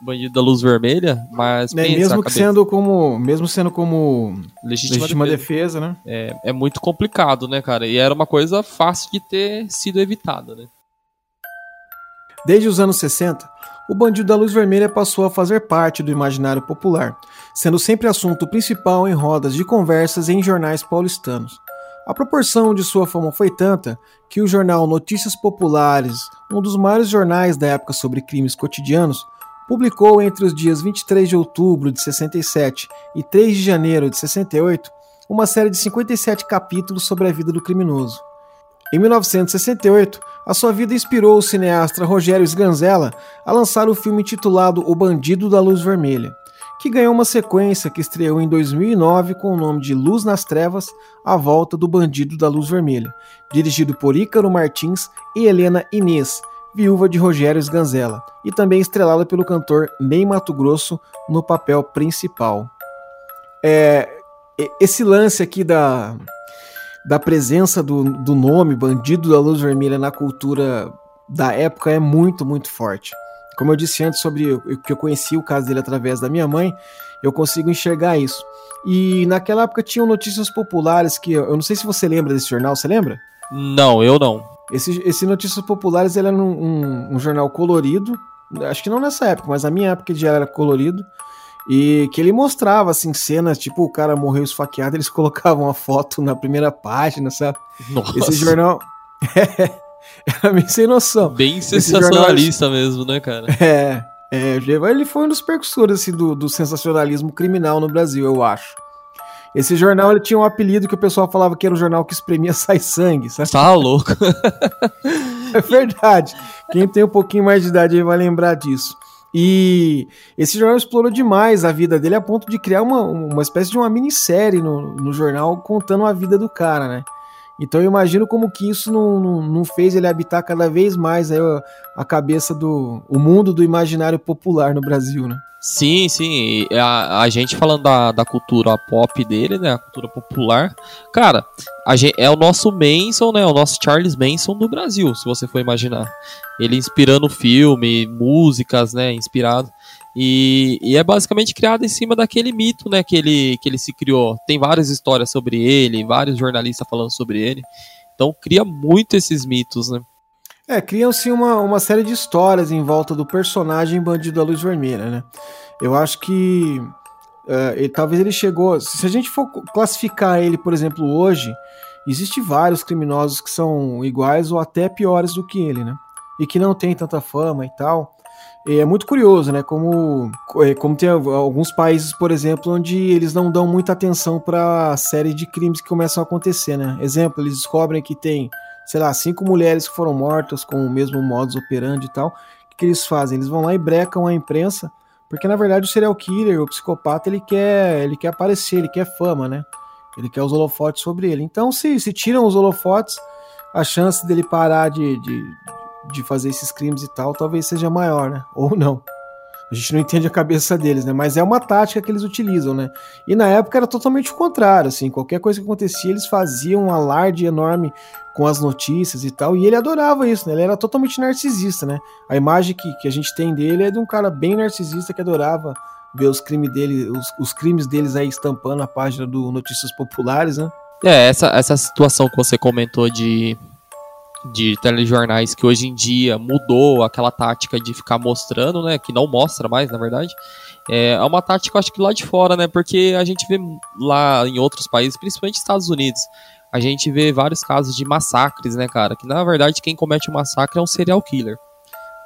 bandido da luz vermelha, mas é, mesmo sendo como, mesmo sendo como legítima, legítima defesa, defesa, né? É, é muito complicado, né, cara? E era uma coisa fácil de ter sido evitada, né? Desde os anos 60, o Bandido da Luz Vermelha passou a fazer parte do imaginário popular, sendo sempre assunto principal em rodas de conversas em jornais paulistanos. A proporção de sua fama foi tanta que o jornal Notícias Populares, um dos maiores jornais da época sobre crimes cotidianos, publicou entre os dias 23 de outubro de 67 e 3 de janeiro de 68 uma série de 57 capítulos sobre a vida do criminoso. Em 1968, a sua vida inspirou o cineasta Rogério Sganzella a lançar o filme intitulado O Bandido da Luz Vermelha, que ganhou uma sequência que estreou em 2009 com o nome de Luz nas Trevas A Volta do Bandido da Luz Vermelha, dirigido por Ícaro Martins e Helena Inês, viúva de Rogério Sganzella, e também estrelada pelo cantor Ney Mato Grosso no papel principal. É, esse lance aqui da, da presença do, do nome Bandido da Luz Vermelha na cultura da época é muito, muito forte. Como eu disse antes sobre o que eu conheci o caso dele através da minha mãe, eu consigo enxergar isso. E naquela época tinham notícias populares que eu não sei se você lembra desse jornal, você lembra? Não, eu não. Esse, esse Notícias Populares ele era um, um, um jornal colorido, acho que não nessa época, mas na minha época já era colorido. E que ele mostrava, assim, cenas, tipo, o cara morreu esfaqueado, eles colocavam a foto na primeira página, sabe? Nossa. Esse jornal. Era meio sem noção. Bem sensacionalista jornal... mesmo, né, cara? É. É, ele foi um dos percussores assim, do, do sensacionalismo criminal no Brasil, eu acho. Esse jornal ele tinha um apelido que o pessoal falava que era o jornal que espremia sai sangue, sabe? Tá louco. é verdade. Quem tem um pouquinho mais de idade aí vai lembrar disso. E esse jornal explorou demais a vida dele a ponto de criar uma, uma espécie de uma minissérie no, no jornal contando a vida do cara, né? Então eu imagino como que isso não, não, não fez ele habitar cada vez mais a, a, cabeça do o mundo do imaginário popular no Brasil, né? Sim, sim. A, a gente falando da, da cultura pop dele, né? A cultura popular. Cara, a gente, é o nosso Manson, né? O nosso Charles Manson do Brasil, se você for imaginar ele inspirando filme, músicas, né, inspirado. E, e, é basicamente criado em cima daquele mito, né, que ele, que ele se criou. Tem várias histórias sobre ele, vários jornalistas falando sobre ele. Então cria muito esses mitos, né. É, criam-se uma, uma série de histórias em volta do personagem Bandido da Luz Vermelha, né. Eu acho que uh, ele, talvez ele chegou... Se a gente for classificar ele, por exemplo, hoje, existe vários criminosos que são iguais ou até piores do que ele, né e que não tem tanta fama e tal. E é muito curioso, né? Como, é, como tem alguns países, por exemplo, onde eles não dão muita atenção para a série de crimes que começam a acontecer, né? Exemplo, eles descobrem que tem, sei lá, cinco mulheres que foram mortas com o mesmo modus operandi e tal. O que, eles fazem? Eles vão lá e brecam a imprensa, porque na verdade o serial killer, o psicopata, ele quer, ele quer aparecer, ele quer fama, né? Ele quer os holofotes sobre ele. Então, se, se tiram os holofotes, a chance dele parar de, de de fazer esses crimes e tal, talvez seja maior, né? Ou não. A gente não entende a cabeça deles, né? Mas é uma tática que eles utilizam, né? E na época era totalmente o contrário, assim, qualquer coisa que acontecia, eles faziam um alarde enorme com as notícias e tal, e ele adorava isso, né? Ele era totalmente narcisista, né? A imagem que, que a gente tem dele é de um cara bem narcisista que adorava ver os crimes dele, os, os crimes deles aí estampando a página do Notícias Populares, né? É, essa, essa situação que você comentou de de telejornais que hoje em dia mudou aquela tática de ficar mostrando, né? Que não mostra mais, na verdade. É uma tática, acho que lá de fora, né? Porque a gente vê lá em outros países, principalmente Estados Unidos, a gente vê vários casos de massacres, né, cara? Que na verdade quem comete o um massacre é um serial killer.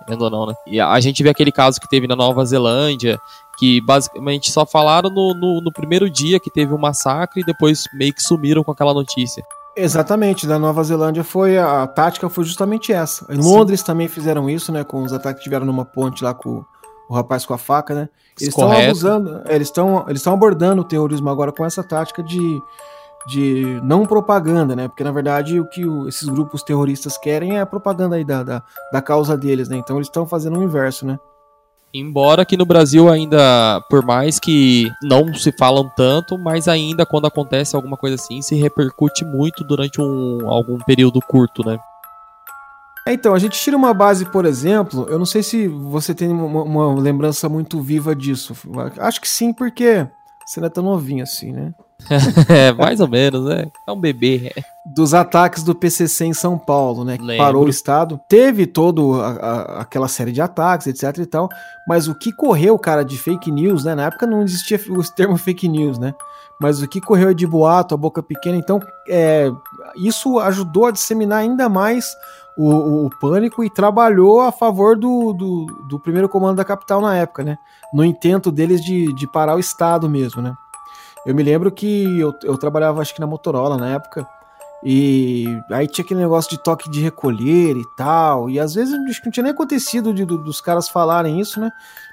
Entendeu ou não, né? E a gente vê aquele caso que teve na Nova Zelândia, que basicamente só falaram no, no, no primeiro dia que teve um massacre e depois meio que sumiram com aquela notícia. Exatamente, da Nova Zelândia foi a, a tática foi justamente essa. Em Sim. Londres também fizeram isso, né, com os ataques que tiveram numa ponte lá com o rapaz com a faca, né? Eles estão abusando, é, eles estão eles estão abordando o terrorismo agora com essa tática de, de não propaganda, né? Porque na verdade o que o, esses grupos terroristas querem é a propaganda aí da, da, da causa deles, né? Então eles estão fazendo o inverso, né? Embora aqui no Brasil ainda, por mais que não se falam tanto, mas ainda quando acontece alguma coisa assim, se repercute muito durante um, algum período curto, né? É, então, a gente tira uma base, por exemplo, eu não sei se você tem uma, uma lembrança muito viva disso. Acho que sim, porque Você não é tão novinho assim, né? é, mais ou menos, né? É um bebê. Dos ataques do PCC em São Paulo, né? Que Lembro. parou o Estado. Teve todo a- a- aquela série de ataques, etc e tal. Mas o que correu, cara, de fake news, né? Na época não existia o termo fake news, né? Mas o que correu de boato, a boca pequena. Então, é, isso ajudou a disseminar ainda mais o, o- o pânico e trabalhou a favor do, do, do primeiro comando da capital na época, né? No intento deles de, de parar o Estado mesmo, né? Eu me lembro que eu, eu trabalhava, acho que na Motorola na época, e aí tinha aquele negócio de toque de recolher e tal, e às vezes não tinha nem acontecido de- do- dos caras falarem isso, né?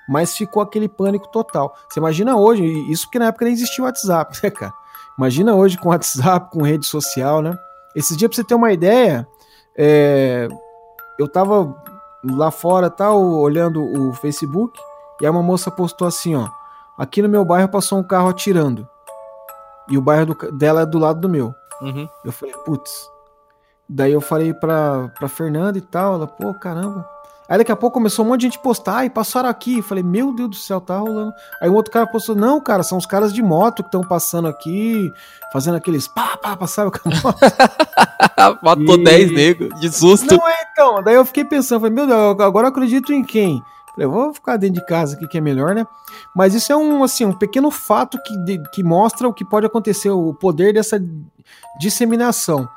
Mas ficou aquele pânico total. Você imagina hoje, isso porque na época nem existia o WhatsApp, né, cara? Imagina hoje com WhatsApp, com rede social, né? Esses dias, pra você ter uma ideia, é, eu tava lá fora, tal, olhando o Facebook, e aí uma moça postou assim, ó, aqui no meu bairro passou um carro atirando. E o bairro do dela é do lado do meu. Uhum. Eu falei, putz. Daí eu falei pra, pra Fernanda e tal, ela, pô, caramba. Aí daqui a pouco começou um monte de gente postar, e passaram aqui. Eu falei, meu Deus do céu, tá rolando. Aí um outro cara postou, não, cara, são os caras de moto que estão passando aqui, fazendo aqueles pá, pá, sabe? com a moto. Matou E- 10 negros de susto. Não é então. Daí eu fiquei pensando, falei, meu Deus, agora eu acredito em quem? Falei, vou ficar dentro de casa aqui que é melhor, né? Mas isso é um assim, um pequeno fato que, de- que mostra o que pode acontecer, o poder dessa disseminação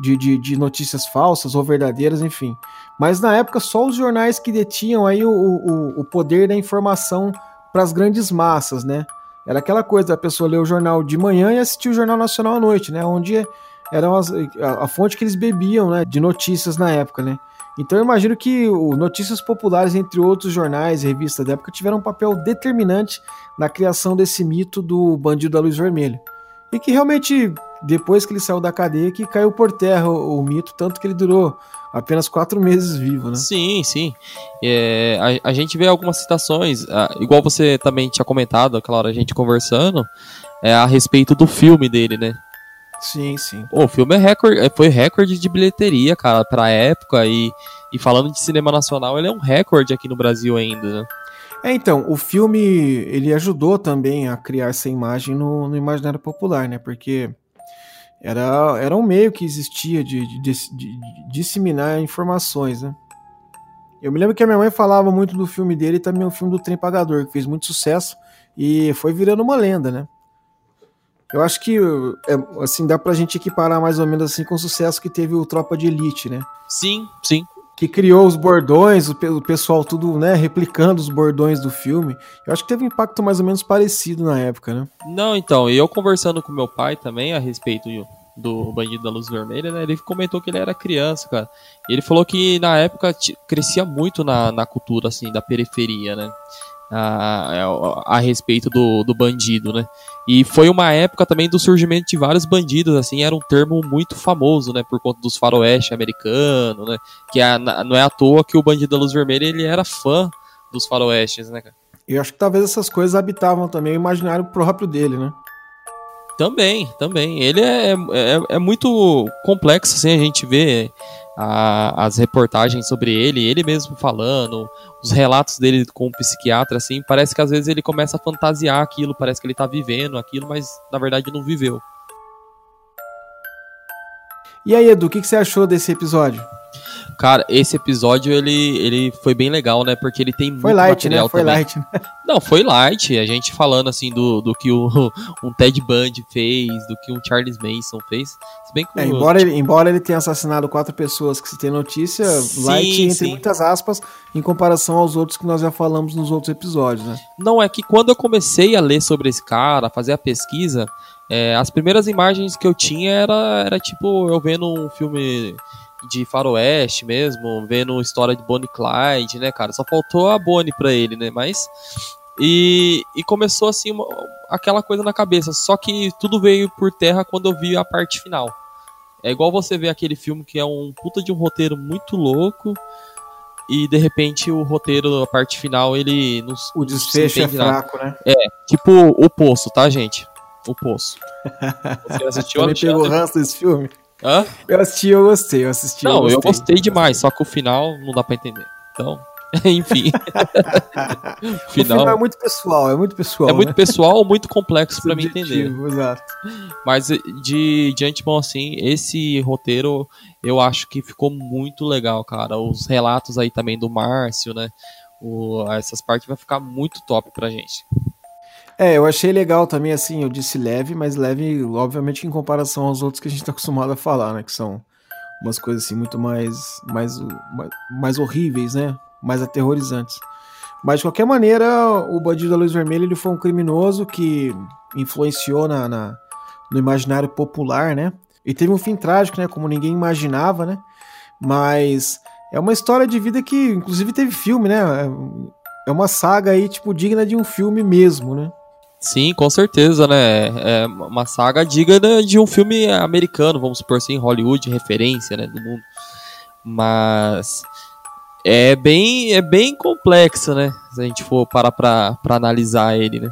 de, de, de notícias falsas ou verdadeiras, enfim. Mas na época só os jornais que detinham aí o, o, o poder da informação para as grandes massas, né? Era aquela coisa da pessoa ler o jornal de manhã e assistir o Jornal Nacional à noite, né? Onde eram as- a, a fonte que eles bebiam, né? De notícias na época, né? Então eu imagino que o Notícias Populares, entre outros jornais e revistas da época, tiveram um papel determinante na criação desse mito do bandido da luz vermelha. E que realmente, depois que ele saiu da cadeia, que caiu por terra o, o mito, tanto que ele durou apenas quatro meses vivo, né? Sim, sim. É, a, a gente vê algumas citações, igual você também tinha comentado, aquela hora a gente conversando, é, a respeito do filme dele, né? Sim, sim. Pô, o filme é recorde, é, foi recorde de bilheteria, cara, pra época. E, e falando de cinema nacional, ele é um recorde aqui no Brasil ainda, né? É, então, o filme ele ajudou também a criar essa imagem no, no imaginário popular, né? Porque era, era um meio que existia de, de, de- de disseminar informações, né? Eu me lembro que a minha mãe falava muito do filme dele e também o filme do Trem Pagador, que fez muito sucesso e foi virando uma lenda, né? Eu acho que, é, assim, dá pra gente equiparar mais ou menos assim com o sucesso que teve o Tropa de Elite, né? Sim, sim. Que criou os bordões, o, pe- o pessoal tudo, né, replicando os bordões do filme. Eu acho que teve um impacto mais ou menos parecido na época, né? Não, então, e eu conversando com meu pai também a respeito do Bandido da Luz Vermelha, né? Ele comentou que ele era criança, cara. E ele falou que na época crescia muito na, na cultura, assim, da periferia, né? A, a, a respeito do, do bandido, né? E foi uma época também do surgimento de vários bandidos, assim, era um termo muito famoso, né? Por conta dos faroeste americano, né? Que é, na- não é à toa que o Bandido da Luz Vermelha, ele era fã dos faroestes, né, cara? Eu acho que talvez essas coisas habitavam também o imaginário próprio dele, né? Também, também. Ele é, é, é muito complexo, assim, a gente vê a- as reportagens sobre ele, ele mesmo falando, os relatos dele com o psiquiatra, assim, parece que às vezes ele começa a fantasiar aquilo, parece que ele tá vivendo aquilo, mas na verdade não viveu. E aí, Edu, o que, que você achou desse episódio? Cara, esse episódio ele, ele foi bem legal, né? Porque ele tem Foi muito light, material né? Foi também. light. né? Não, foi light. A gente falando assim do, do que o, um Ted Bundy fez, do que um Charles Manson fez. Se bem que É, embora, ele, embora ele tenha assassinado quatro pessoas que se tem notícia, Sim, light entre sim. muitas aspas, em comparação aos outros que nós já falamos nos outros episódios, né? Não, é que quando eu comecei a ler sobre esse cara, a fazer a pesquisa, é, as primeiras imagens que eu tinha era, era tipo eu vendo um filme de faroeste mesmo, vendo história de Bonnie Clyde, né, cara? Só faltou a Bonnie pra ele, né? Mas. E, e começou assim uma- aquela coisa na cabeça. Só que tudo veio por terra quando eu vi a parte final. É igual você ver aquele filme que é um puta de um roteiro muito louco. E de repente o roteiro, a parte final, ele não O desfecho é entende nada. fraco, né? Tipo o Poço, tá, gente? O Poço. Você assistiu, Também pegou ranço desse filme? Hã? Eu assisti, eu gostei, eu assisti. Não, eu gostei. gostei demais, só que o final não dá pra entender. Então, Enfim. final... O final é muito pessoal, é muito pessoal. É muito né? pessoal, muito complexo para mim entender. Exato. Mas de, de antemão, assim, esse roteiro eu acho que ficou muito legal, cara. Os relatos aí também do Márcio, né? O, essas partes vai ficar muito top pra gente. É, eu achei legal também, assim, eu disse leve, mas leve, obviamente, em comparação aos outros que a gente tá acostumado a falar, né? Que são umas coisas assim muito mais, mais, mais horríveis, né? Mais aterrorizantes. Mas de qualquer maneira, o Bandido da Luz Vermelha ele foi um criminoso que influenciou na, na, no imaginário popular, né? E teve um fim trágico, né? Como ninguém imaginava, né? Mas é uma história de vida que, inclusive, teve filme, né? É uma saga aí, tipo, digna de um filme mesmo, né? Sim, com certeza, né? É uma saga digna de um filme americano, vamos supor assim, Hollywood, referência, né, do mundo. Mas é bem, é bem complexo, né? Se a gente for parar pra analisar ele, né?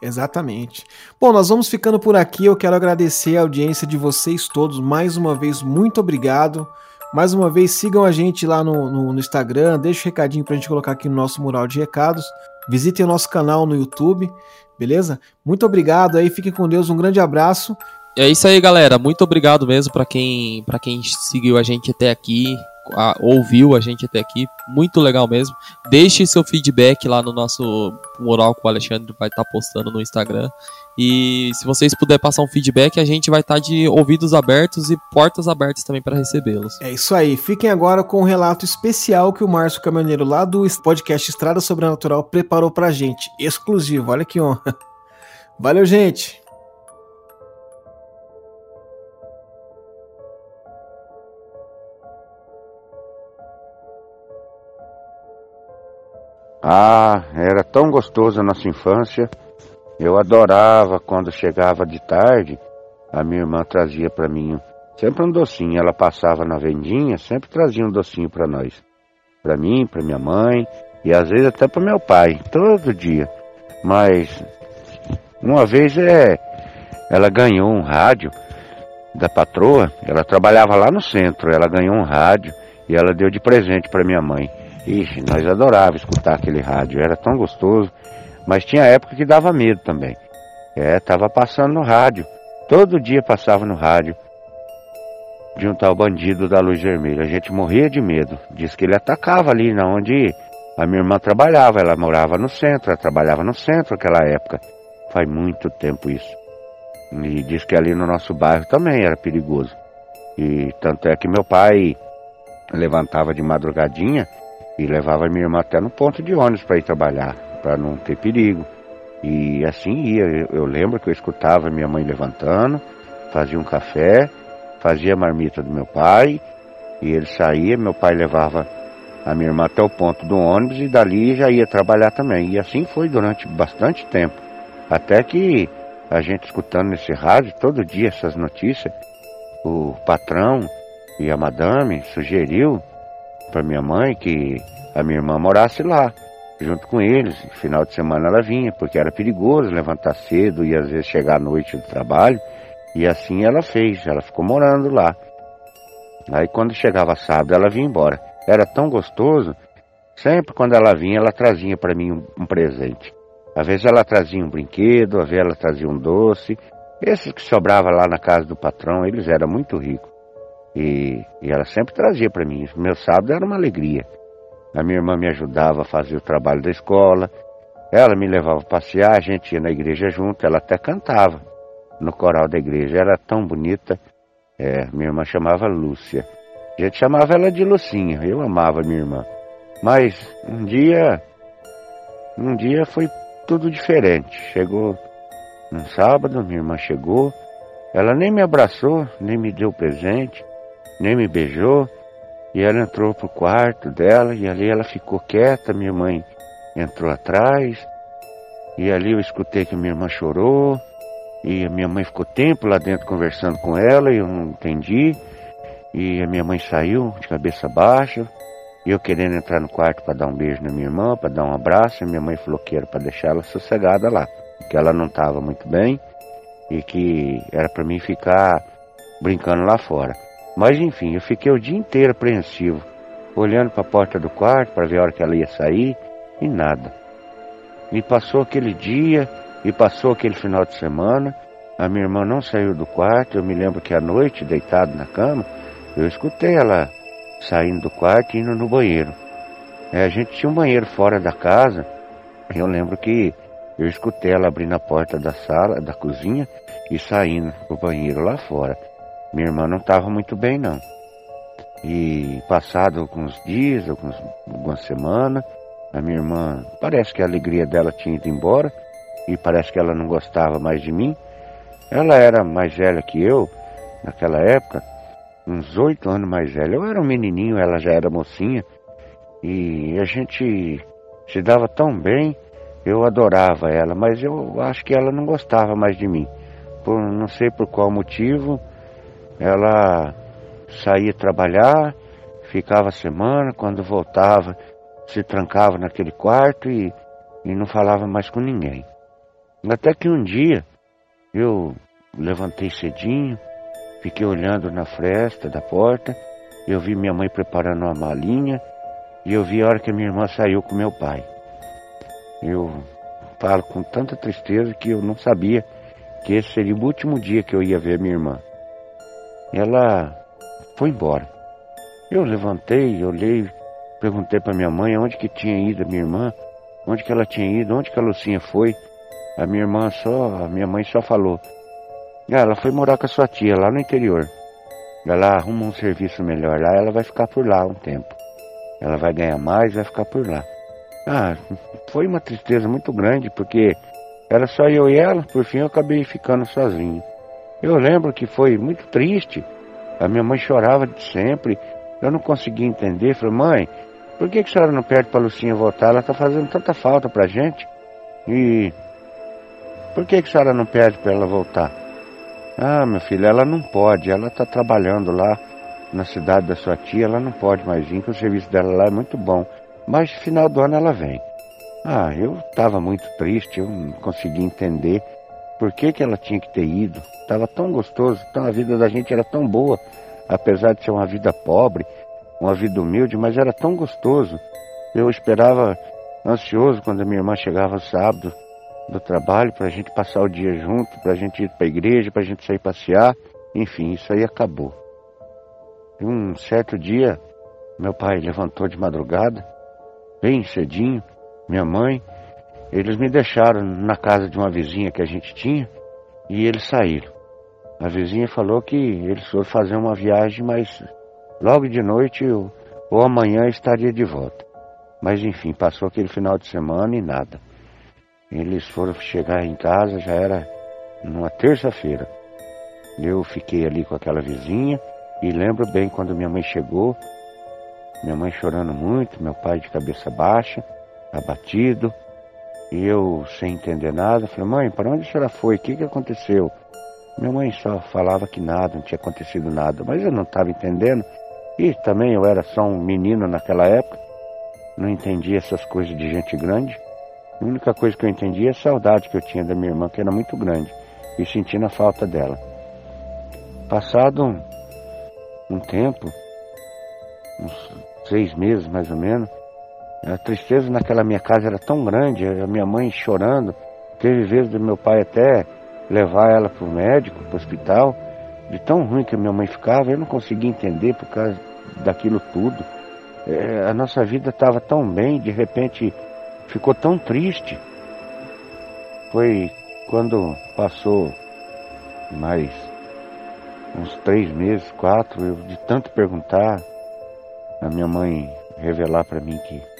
Exatamente. Bom, nós vamos ficando por aqui. Eu quero agradecer a audiência de vocês todos. Mais uma vez, muito obrigado. Mais uma vez, sigam a gente lá no, no, no Instagram. Deixa o um recadinho pra gente colocar aqui no nosso mural de recados. Visitem o nosso canal no YouTube, beleza? Muito obrigado aí, fiquem com Deus, um grande abraço. É isso aí, galera. Muito obrigado mesmo para quem, quem seguiu a gente até aqui a, ouviu a gente até aqui. Muito legal mesmo. Deixe seu feedback lá no nosso mural que o Alexandre vai estar tá postando no Instagram. E se vocês puderem passar um feedback, a gente vai estar tá de ouvidos abertos e portas abertas também para recebê-los. É isso aí. Fiquem agora com um relato especial que o Márcio Caminhoneiro lá do podcast Estrada Sobrenatural preparou pra gente. Exclusivo. Olha que honra. Valeu, gente. Ah, era tão gostoso a nossa infância. Eu adorava quando chegava de tarde, a minha irmã trazia para mim sempre um docinho. Ela passava na vendinha, sempre trazia um docinho para nós. Para mim, para minha mãe e às vezes até para meu pai, todo dia. Mas uma vez é, ela ganhou um rádio da patroa, ela trabalhava lá no centro, ela ganhou um rádio e ela deu de presente para minha mãe. Ixi, nós adorávamos escutar aquele rádio, era tão gostoso. Mas tinha época que dava medo também. É, tava passando no rádio. Todo dia passava no rádio de um tal bandido da luz vermelha. A gente morria de medo. Diz que ele atacava ali na onde a minha irmã trabalhava. Ela morava no centro, ela trabalhava no centro naquela época. Faz muito tempo isso. E diz que ali no nosso bairro também era perigoso. E tanto é que meu pai levantava de madrugadinha e levava minha irmã até no ponto de ônibus para ir trabalhar, para não ter perigo. E assim ia. Eu, eu, lembro que eu escutava minha mãe levantando, fazia um café, fazia a marmita do meu pai, e ele saía, meu pai levava a minha irmã até o ponto do ônibus e dali já ia trabalhar também. E assim foi durante bastante tempo. Até que a gente escutando nesse rádio todo dia essas notícias, o patrão e a madame sugeriu para minha mãe que a minha irmã morasse lá, junto com eles. Final de semana ela vinha, porque era perigoso levantar cedo e às vezes chegar à noite do trabalho. E assim ela fez, ela ficou morando lá. Aí quando chegava sábado ela vinha embora. Era tão gostoso, sempre quando ela vinha ela trazia para mim um, um presente. Às vezes ela trazia um brinquedo, às vezes ela trazia um doce. Esses que sobrava lá na casa do patrão, eles eram muito ricos. E, e ela sempre trazia para mim. Meu sábado era uma alegria. A minha irmã me ajudava a fazer o trabalho da escola. Ela me levava a passear, a gente ia na igreja junto, ela até cantava no coral da igreja. Era tão bonita. É, minha irmã chamava Lúcia. A gente chamava ela de Lucinha. Eu amava minha irmã. Mas um dia, um dia foi tudo diferente. Chegou no sábado, minha irmã chegou. Ela nem me abraçou, nem me deu presente nem me beijou. E ela entrou pro quarto dela e ali ela ficou quieta. Minha mãe entrou atrás. E ali eu escutei que minha irmã chorou. E a minha mãe ficou tempo lá dentro conversando com ela e eu não entendi. E a minha mãe saiu de cabeça baixa. E eu querendo entrar no quarto para dar um beijo na minha irmã, para dar um abraço. E minha mãe falou que era para deixar ela sossegada lá. Que ela não estava muito bem e que era para mim ficar brincando lá fora. Mas enfim, eu fiquei o dia inteiro apreensivo olhando para a porta do quarto para ver a hora que ela ia sair e nada. E passou aquele dia e passou aquele final de semana. A minha irmã não saiu do quarto. Eu me lembro que à noite, deitado na cama, eu escutei ela saindo do quarto e indo no banheiro. É, a gente tinha um banheiro fora da casa. Eu lembro que eu escutei ela abrindo a porta da sala, da cozinha e saindo pro banheiro lá fora. Minha irmã não estava muito bem não. E passado alguns dias, alguns, algumas semanas, a minha irmã, parece que a alegria dela tinha ido embora e parece que ela não gostava mais de mim. Ela era mais velha que eu naquela época, uns oito anos mais velha. Eu era um menininho, ela já era mocinha e a gente se dava tão bem. Eu adorava ela, mas eu acho que ela não gostava mais de mim. Por não sei por qual motivo, ela saía trabalhar, ficava semana, quando voltava, se trancava naquele quarto e, e não falava mais com ninguém. Até que um dia eu levantei cedinho, fiquei olhando na fresta da porta, eu vi minha mãe preparando uma malinha e eu vi a hora que minha irmã saiu com meu pai. Eu falo com tanta tristeza que eu não sabia que esse seria o último dia que eu ia ver minha irmã. Ela foi embora. Eu levantei, olhei, perguntei para minha mãe onde que tinha ido a minha irmã, onde que ela tinha ido, onde que a Lucinha foi. A minha irmã só, a minha mãe só falou. Ah, ela foi morar com a sua tia lá no interior. Ela arruma um serviço melhor lá, ela vai ficar por lá um tempo. Ela vai ganhar mais, vai ficar por lá. Ah, foi uma tristeza muito grande, porque era só eu e ela, por fim eu acabei ficando sozinho. Eu lembro que foi muito triste, a minha mãe chorava de sempre. Eu não conseguia entender. Falei, mãe, por que, que a senhora não pede para a Lucinha voltar? Ela está fazendo tanta falta para a gente. E por que, que a senhora não pede para ela voltar? Ah, meu filho, ela não pode. Ela está trabalhando lá na cidade da sua tia. Ela não pode mais vir, porque o serviço dela lá é muito bom. Mas final do ano ela vem. Ah, eu estava muito triste, eu não conseguia entender. Por que, que ela tinha que ter ido? Estava tão gostoso, então a vida da gente era tão boa, apesar de ser uma vida pobre, uma vida humilde, mas era tão gostoso. Eu esperava ansioso quando a minha irmã chegava sábado do trabalho para a gente passar o dia junto, para a gente ir para a igreja, para a gente sair passear. Enfim, isso aí acabou. E um certo dia, meu pai levantou de madrugada, bem cedinho, minha mãe, eles me deixaram na casa de uma vizinha que a gente tinha e eles saíram. A vizinha falou que eles foram fazer uma viagem, mas logo de noite ou, ou amanhã estaria de volta. Mas enfim, passou aquele final de semana e nada. Eles foram chegar em casa, já era numa terça-feira. Eu fiquei ali com aquela vizinha e lembro bem quando minha mãe chegou, minha mãe chorando muito, meu pai de cabeça baixa, abatido. E eu, sem entender nada, falei, mãe, para onde a senhora foi? O que, que aconteceu? Minha mãe só falava que nada, não tinha acontecido nada, mas eu não estava entendendo. E também eu era só um menino naquela época, não entendia essas coisas de gente grande. A única coisa que eu entendia é a saudade que eu tinha da minha irmã, que era muito grande, e sentindo a falta dela. Passado um, um tempo, uns seis meses mais ou menos, a tristeza naquela minha casa era tão grande, a minha mãe chorando. Teve vezes do meu pai até levar ela para o médico, para o hospital, de tão ruim que a minha mãe ficava, eu não conseguia entender por causa daquilo tudo. É, a nossa vida estava tão bem, de repente ficou tão triste. Foi quando passou mais uns três meses, quatro, eu de tanto perguntar, a minha mãe revelar para mim que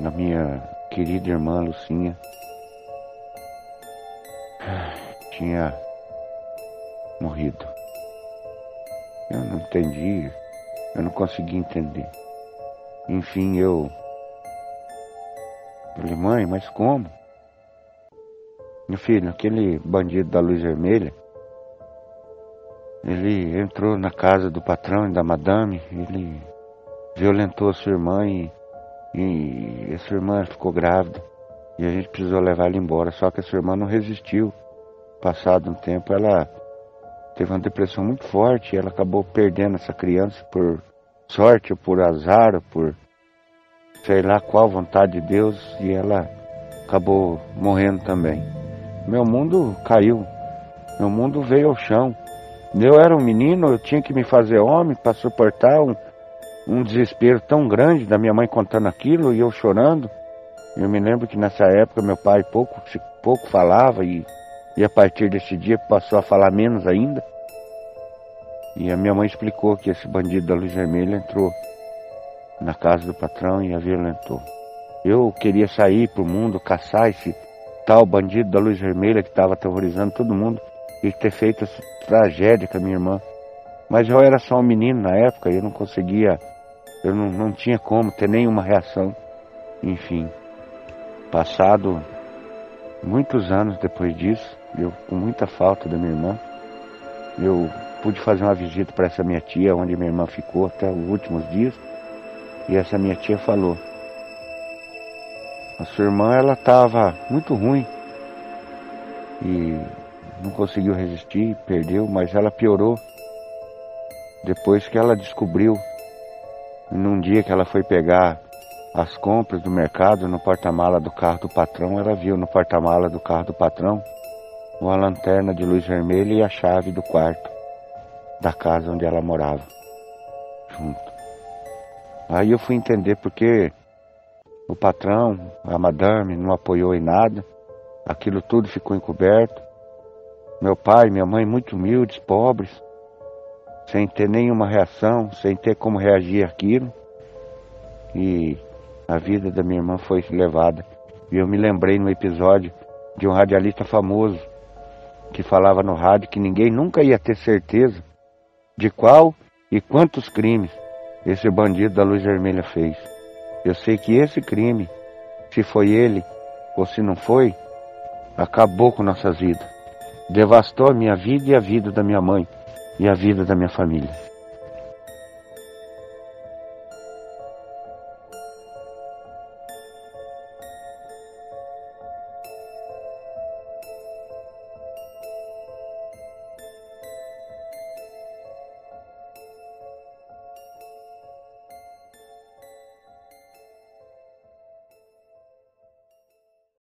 da minha querida irmã Lucinha tinha morrido. Eu não entendi, eu não consegui entender. Enfim, eu falei, mãe, mas como? Meu filho, aquele bandido da luz vermelha, ele entrou na casa do patrão e da madame, ele violentou a sua irmã e e a sua irmã ficou grávida e a gente precisou levar ela embora. Só que a sua irmã não resistiu. Passado um tempo, ela teve uma depressão muito forte e ela acabou perdendo essa criança por sorte, ou por azar, ou por sei lá qual vontade de Deus, e ela acabou morrendo também. Meu mundo caiu, meu mundo veio ao chão. Eu era um menino, eu tinha que me fazer homem para suportar um, um desespero tão grande da minha mãe contando aquilo e eu chorando. Eu me lembro que nessa época meu pai pouco, pouco falava e, e a partir desse dia passou a falar menos ainda. E a minha mãe explicou que esse bandido da luz vermelha entrou na casa do patrão e a violentou. Eu queria sair para o mundo, caçar esse tal bandido da luz vermelha que estava aterrorizando todo mundo e ter feito essa tragédia com a minha irmã. Mas eu era só um menino na época e eu não conseguia, eu não, não tinha como ter nenhuma reação. Enfim, passado muitos anos depois disso, eu com muita falta da minha irmã, eu pude fazer uma visita para essa minha tia, onde minha irmã ficou até os últimos dias. E essa minha tia falou: A sua irmã ela estava muito ruim e não conseguiu resistir, perdeu, mas ela piorou depois que ela descobriu, num dia que ela foi pegar as compras do mercado no porta-mala do carro do patrão, ela viu no porta-mala do carro do patrão uma lanterna de luz vermelha e a chave do quarto da casa onde ela morava, junto. Aí eu fui entender porque o patrão, a madame, não apoiou em nada, aquilo tudo ficou encoberto. Meu pai minha mãe muito humildes, pobres, sem ter nenhuma reação, sem ter como reagir àquilo. E a vida da minha irmã foi levada. E eu me lembrei no episódio de um radialista famoso que falava no rádio que ninguém nunca ia ter certeza de qual e quantos crimes esse bandido da luz vermelha fez. Eu sei que esse crime, se foi ele ou se não foi, acabou com nossas vidas. Devastou a minha vida e a vida da minha mãe e a vida da minha família.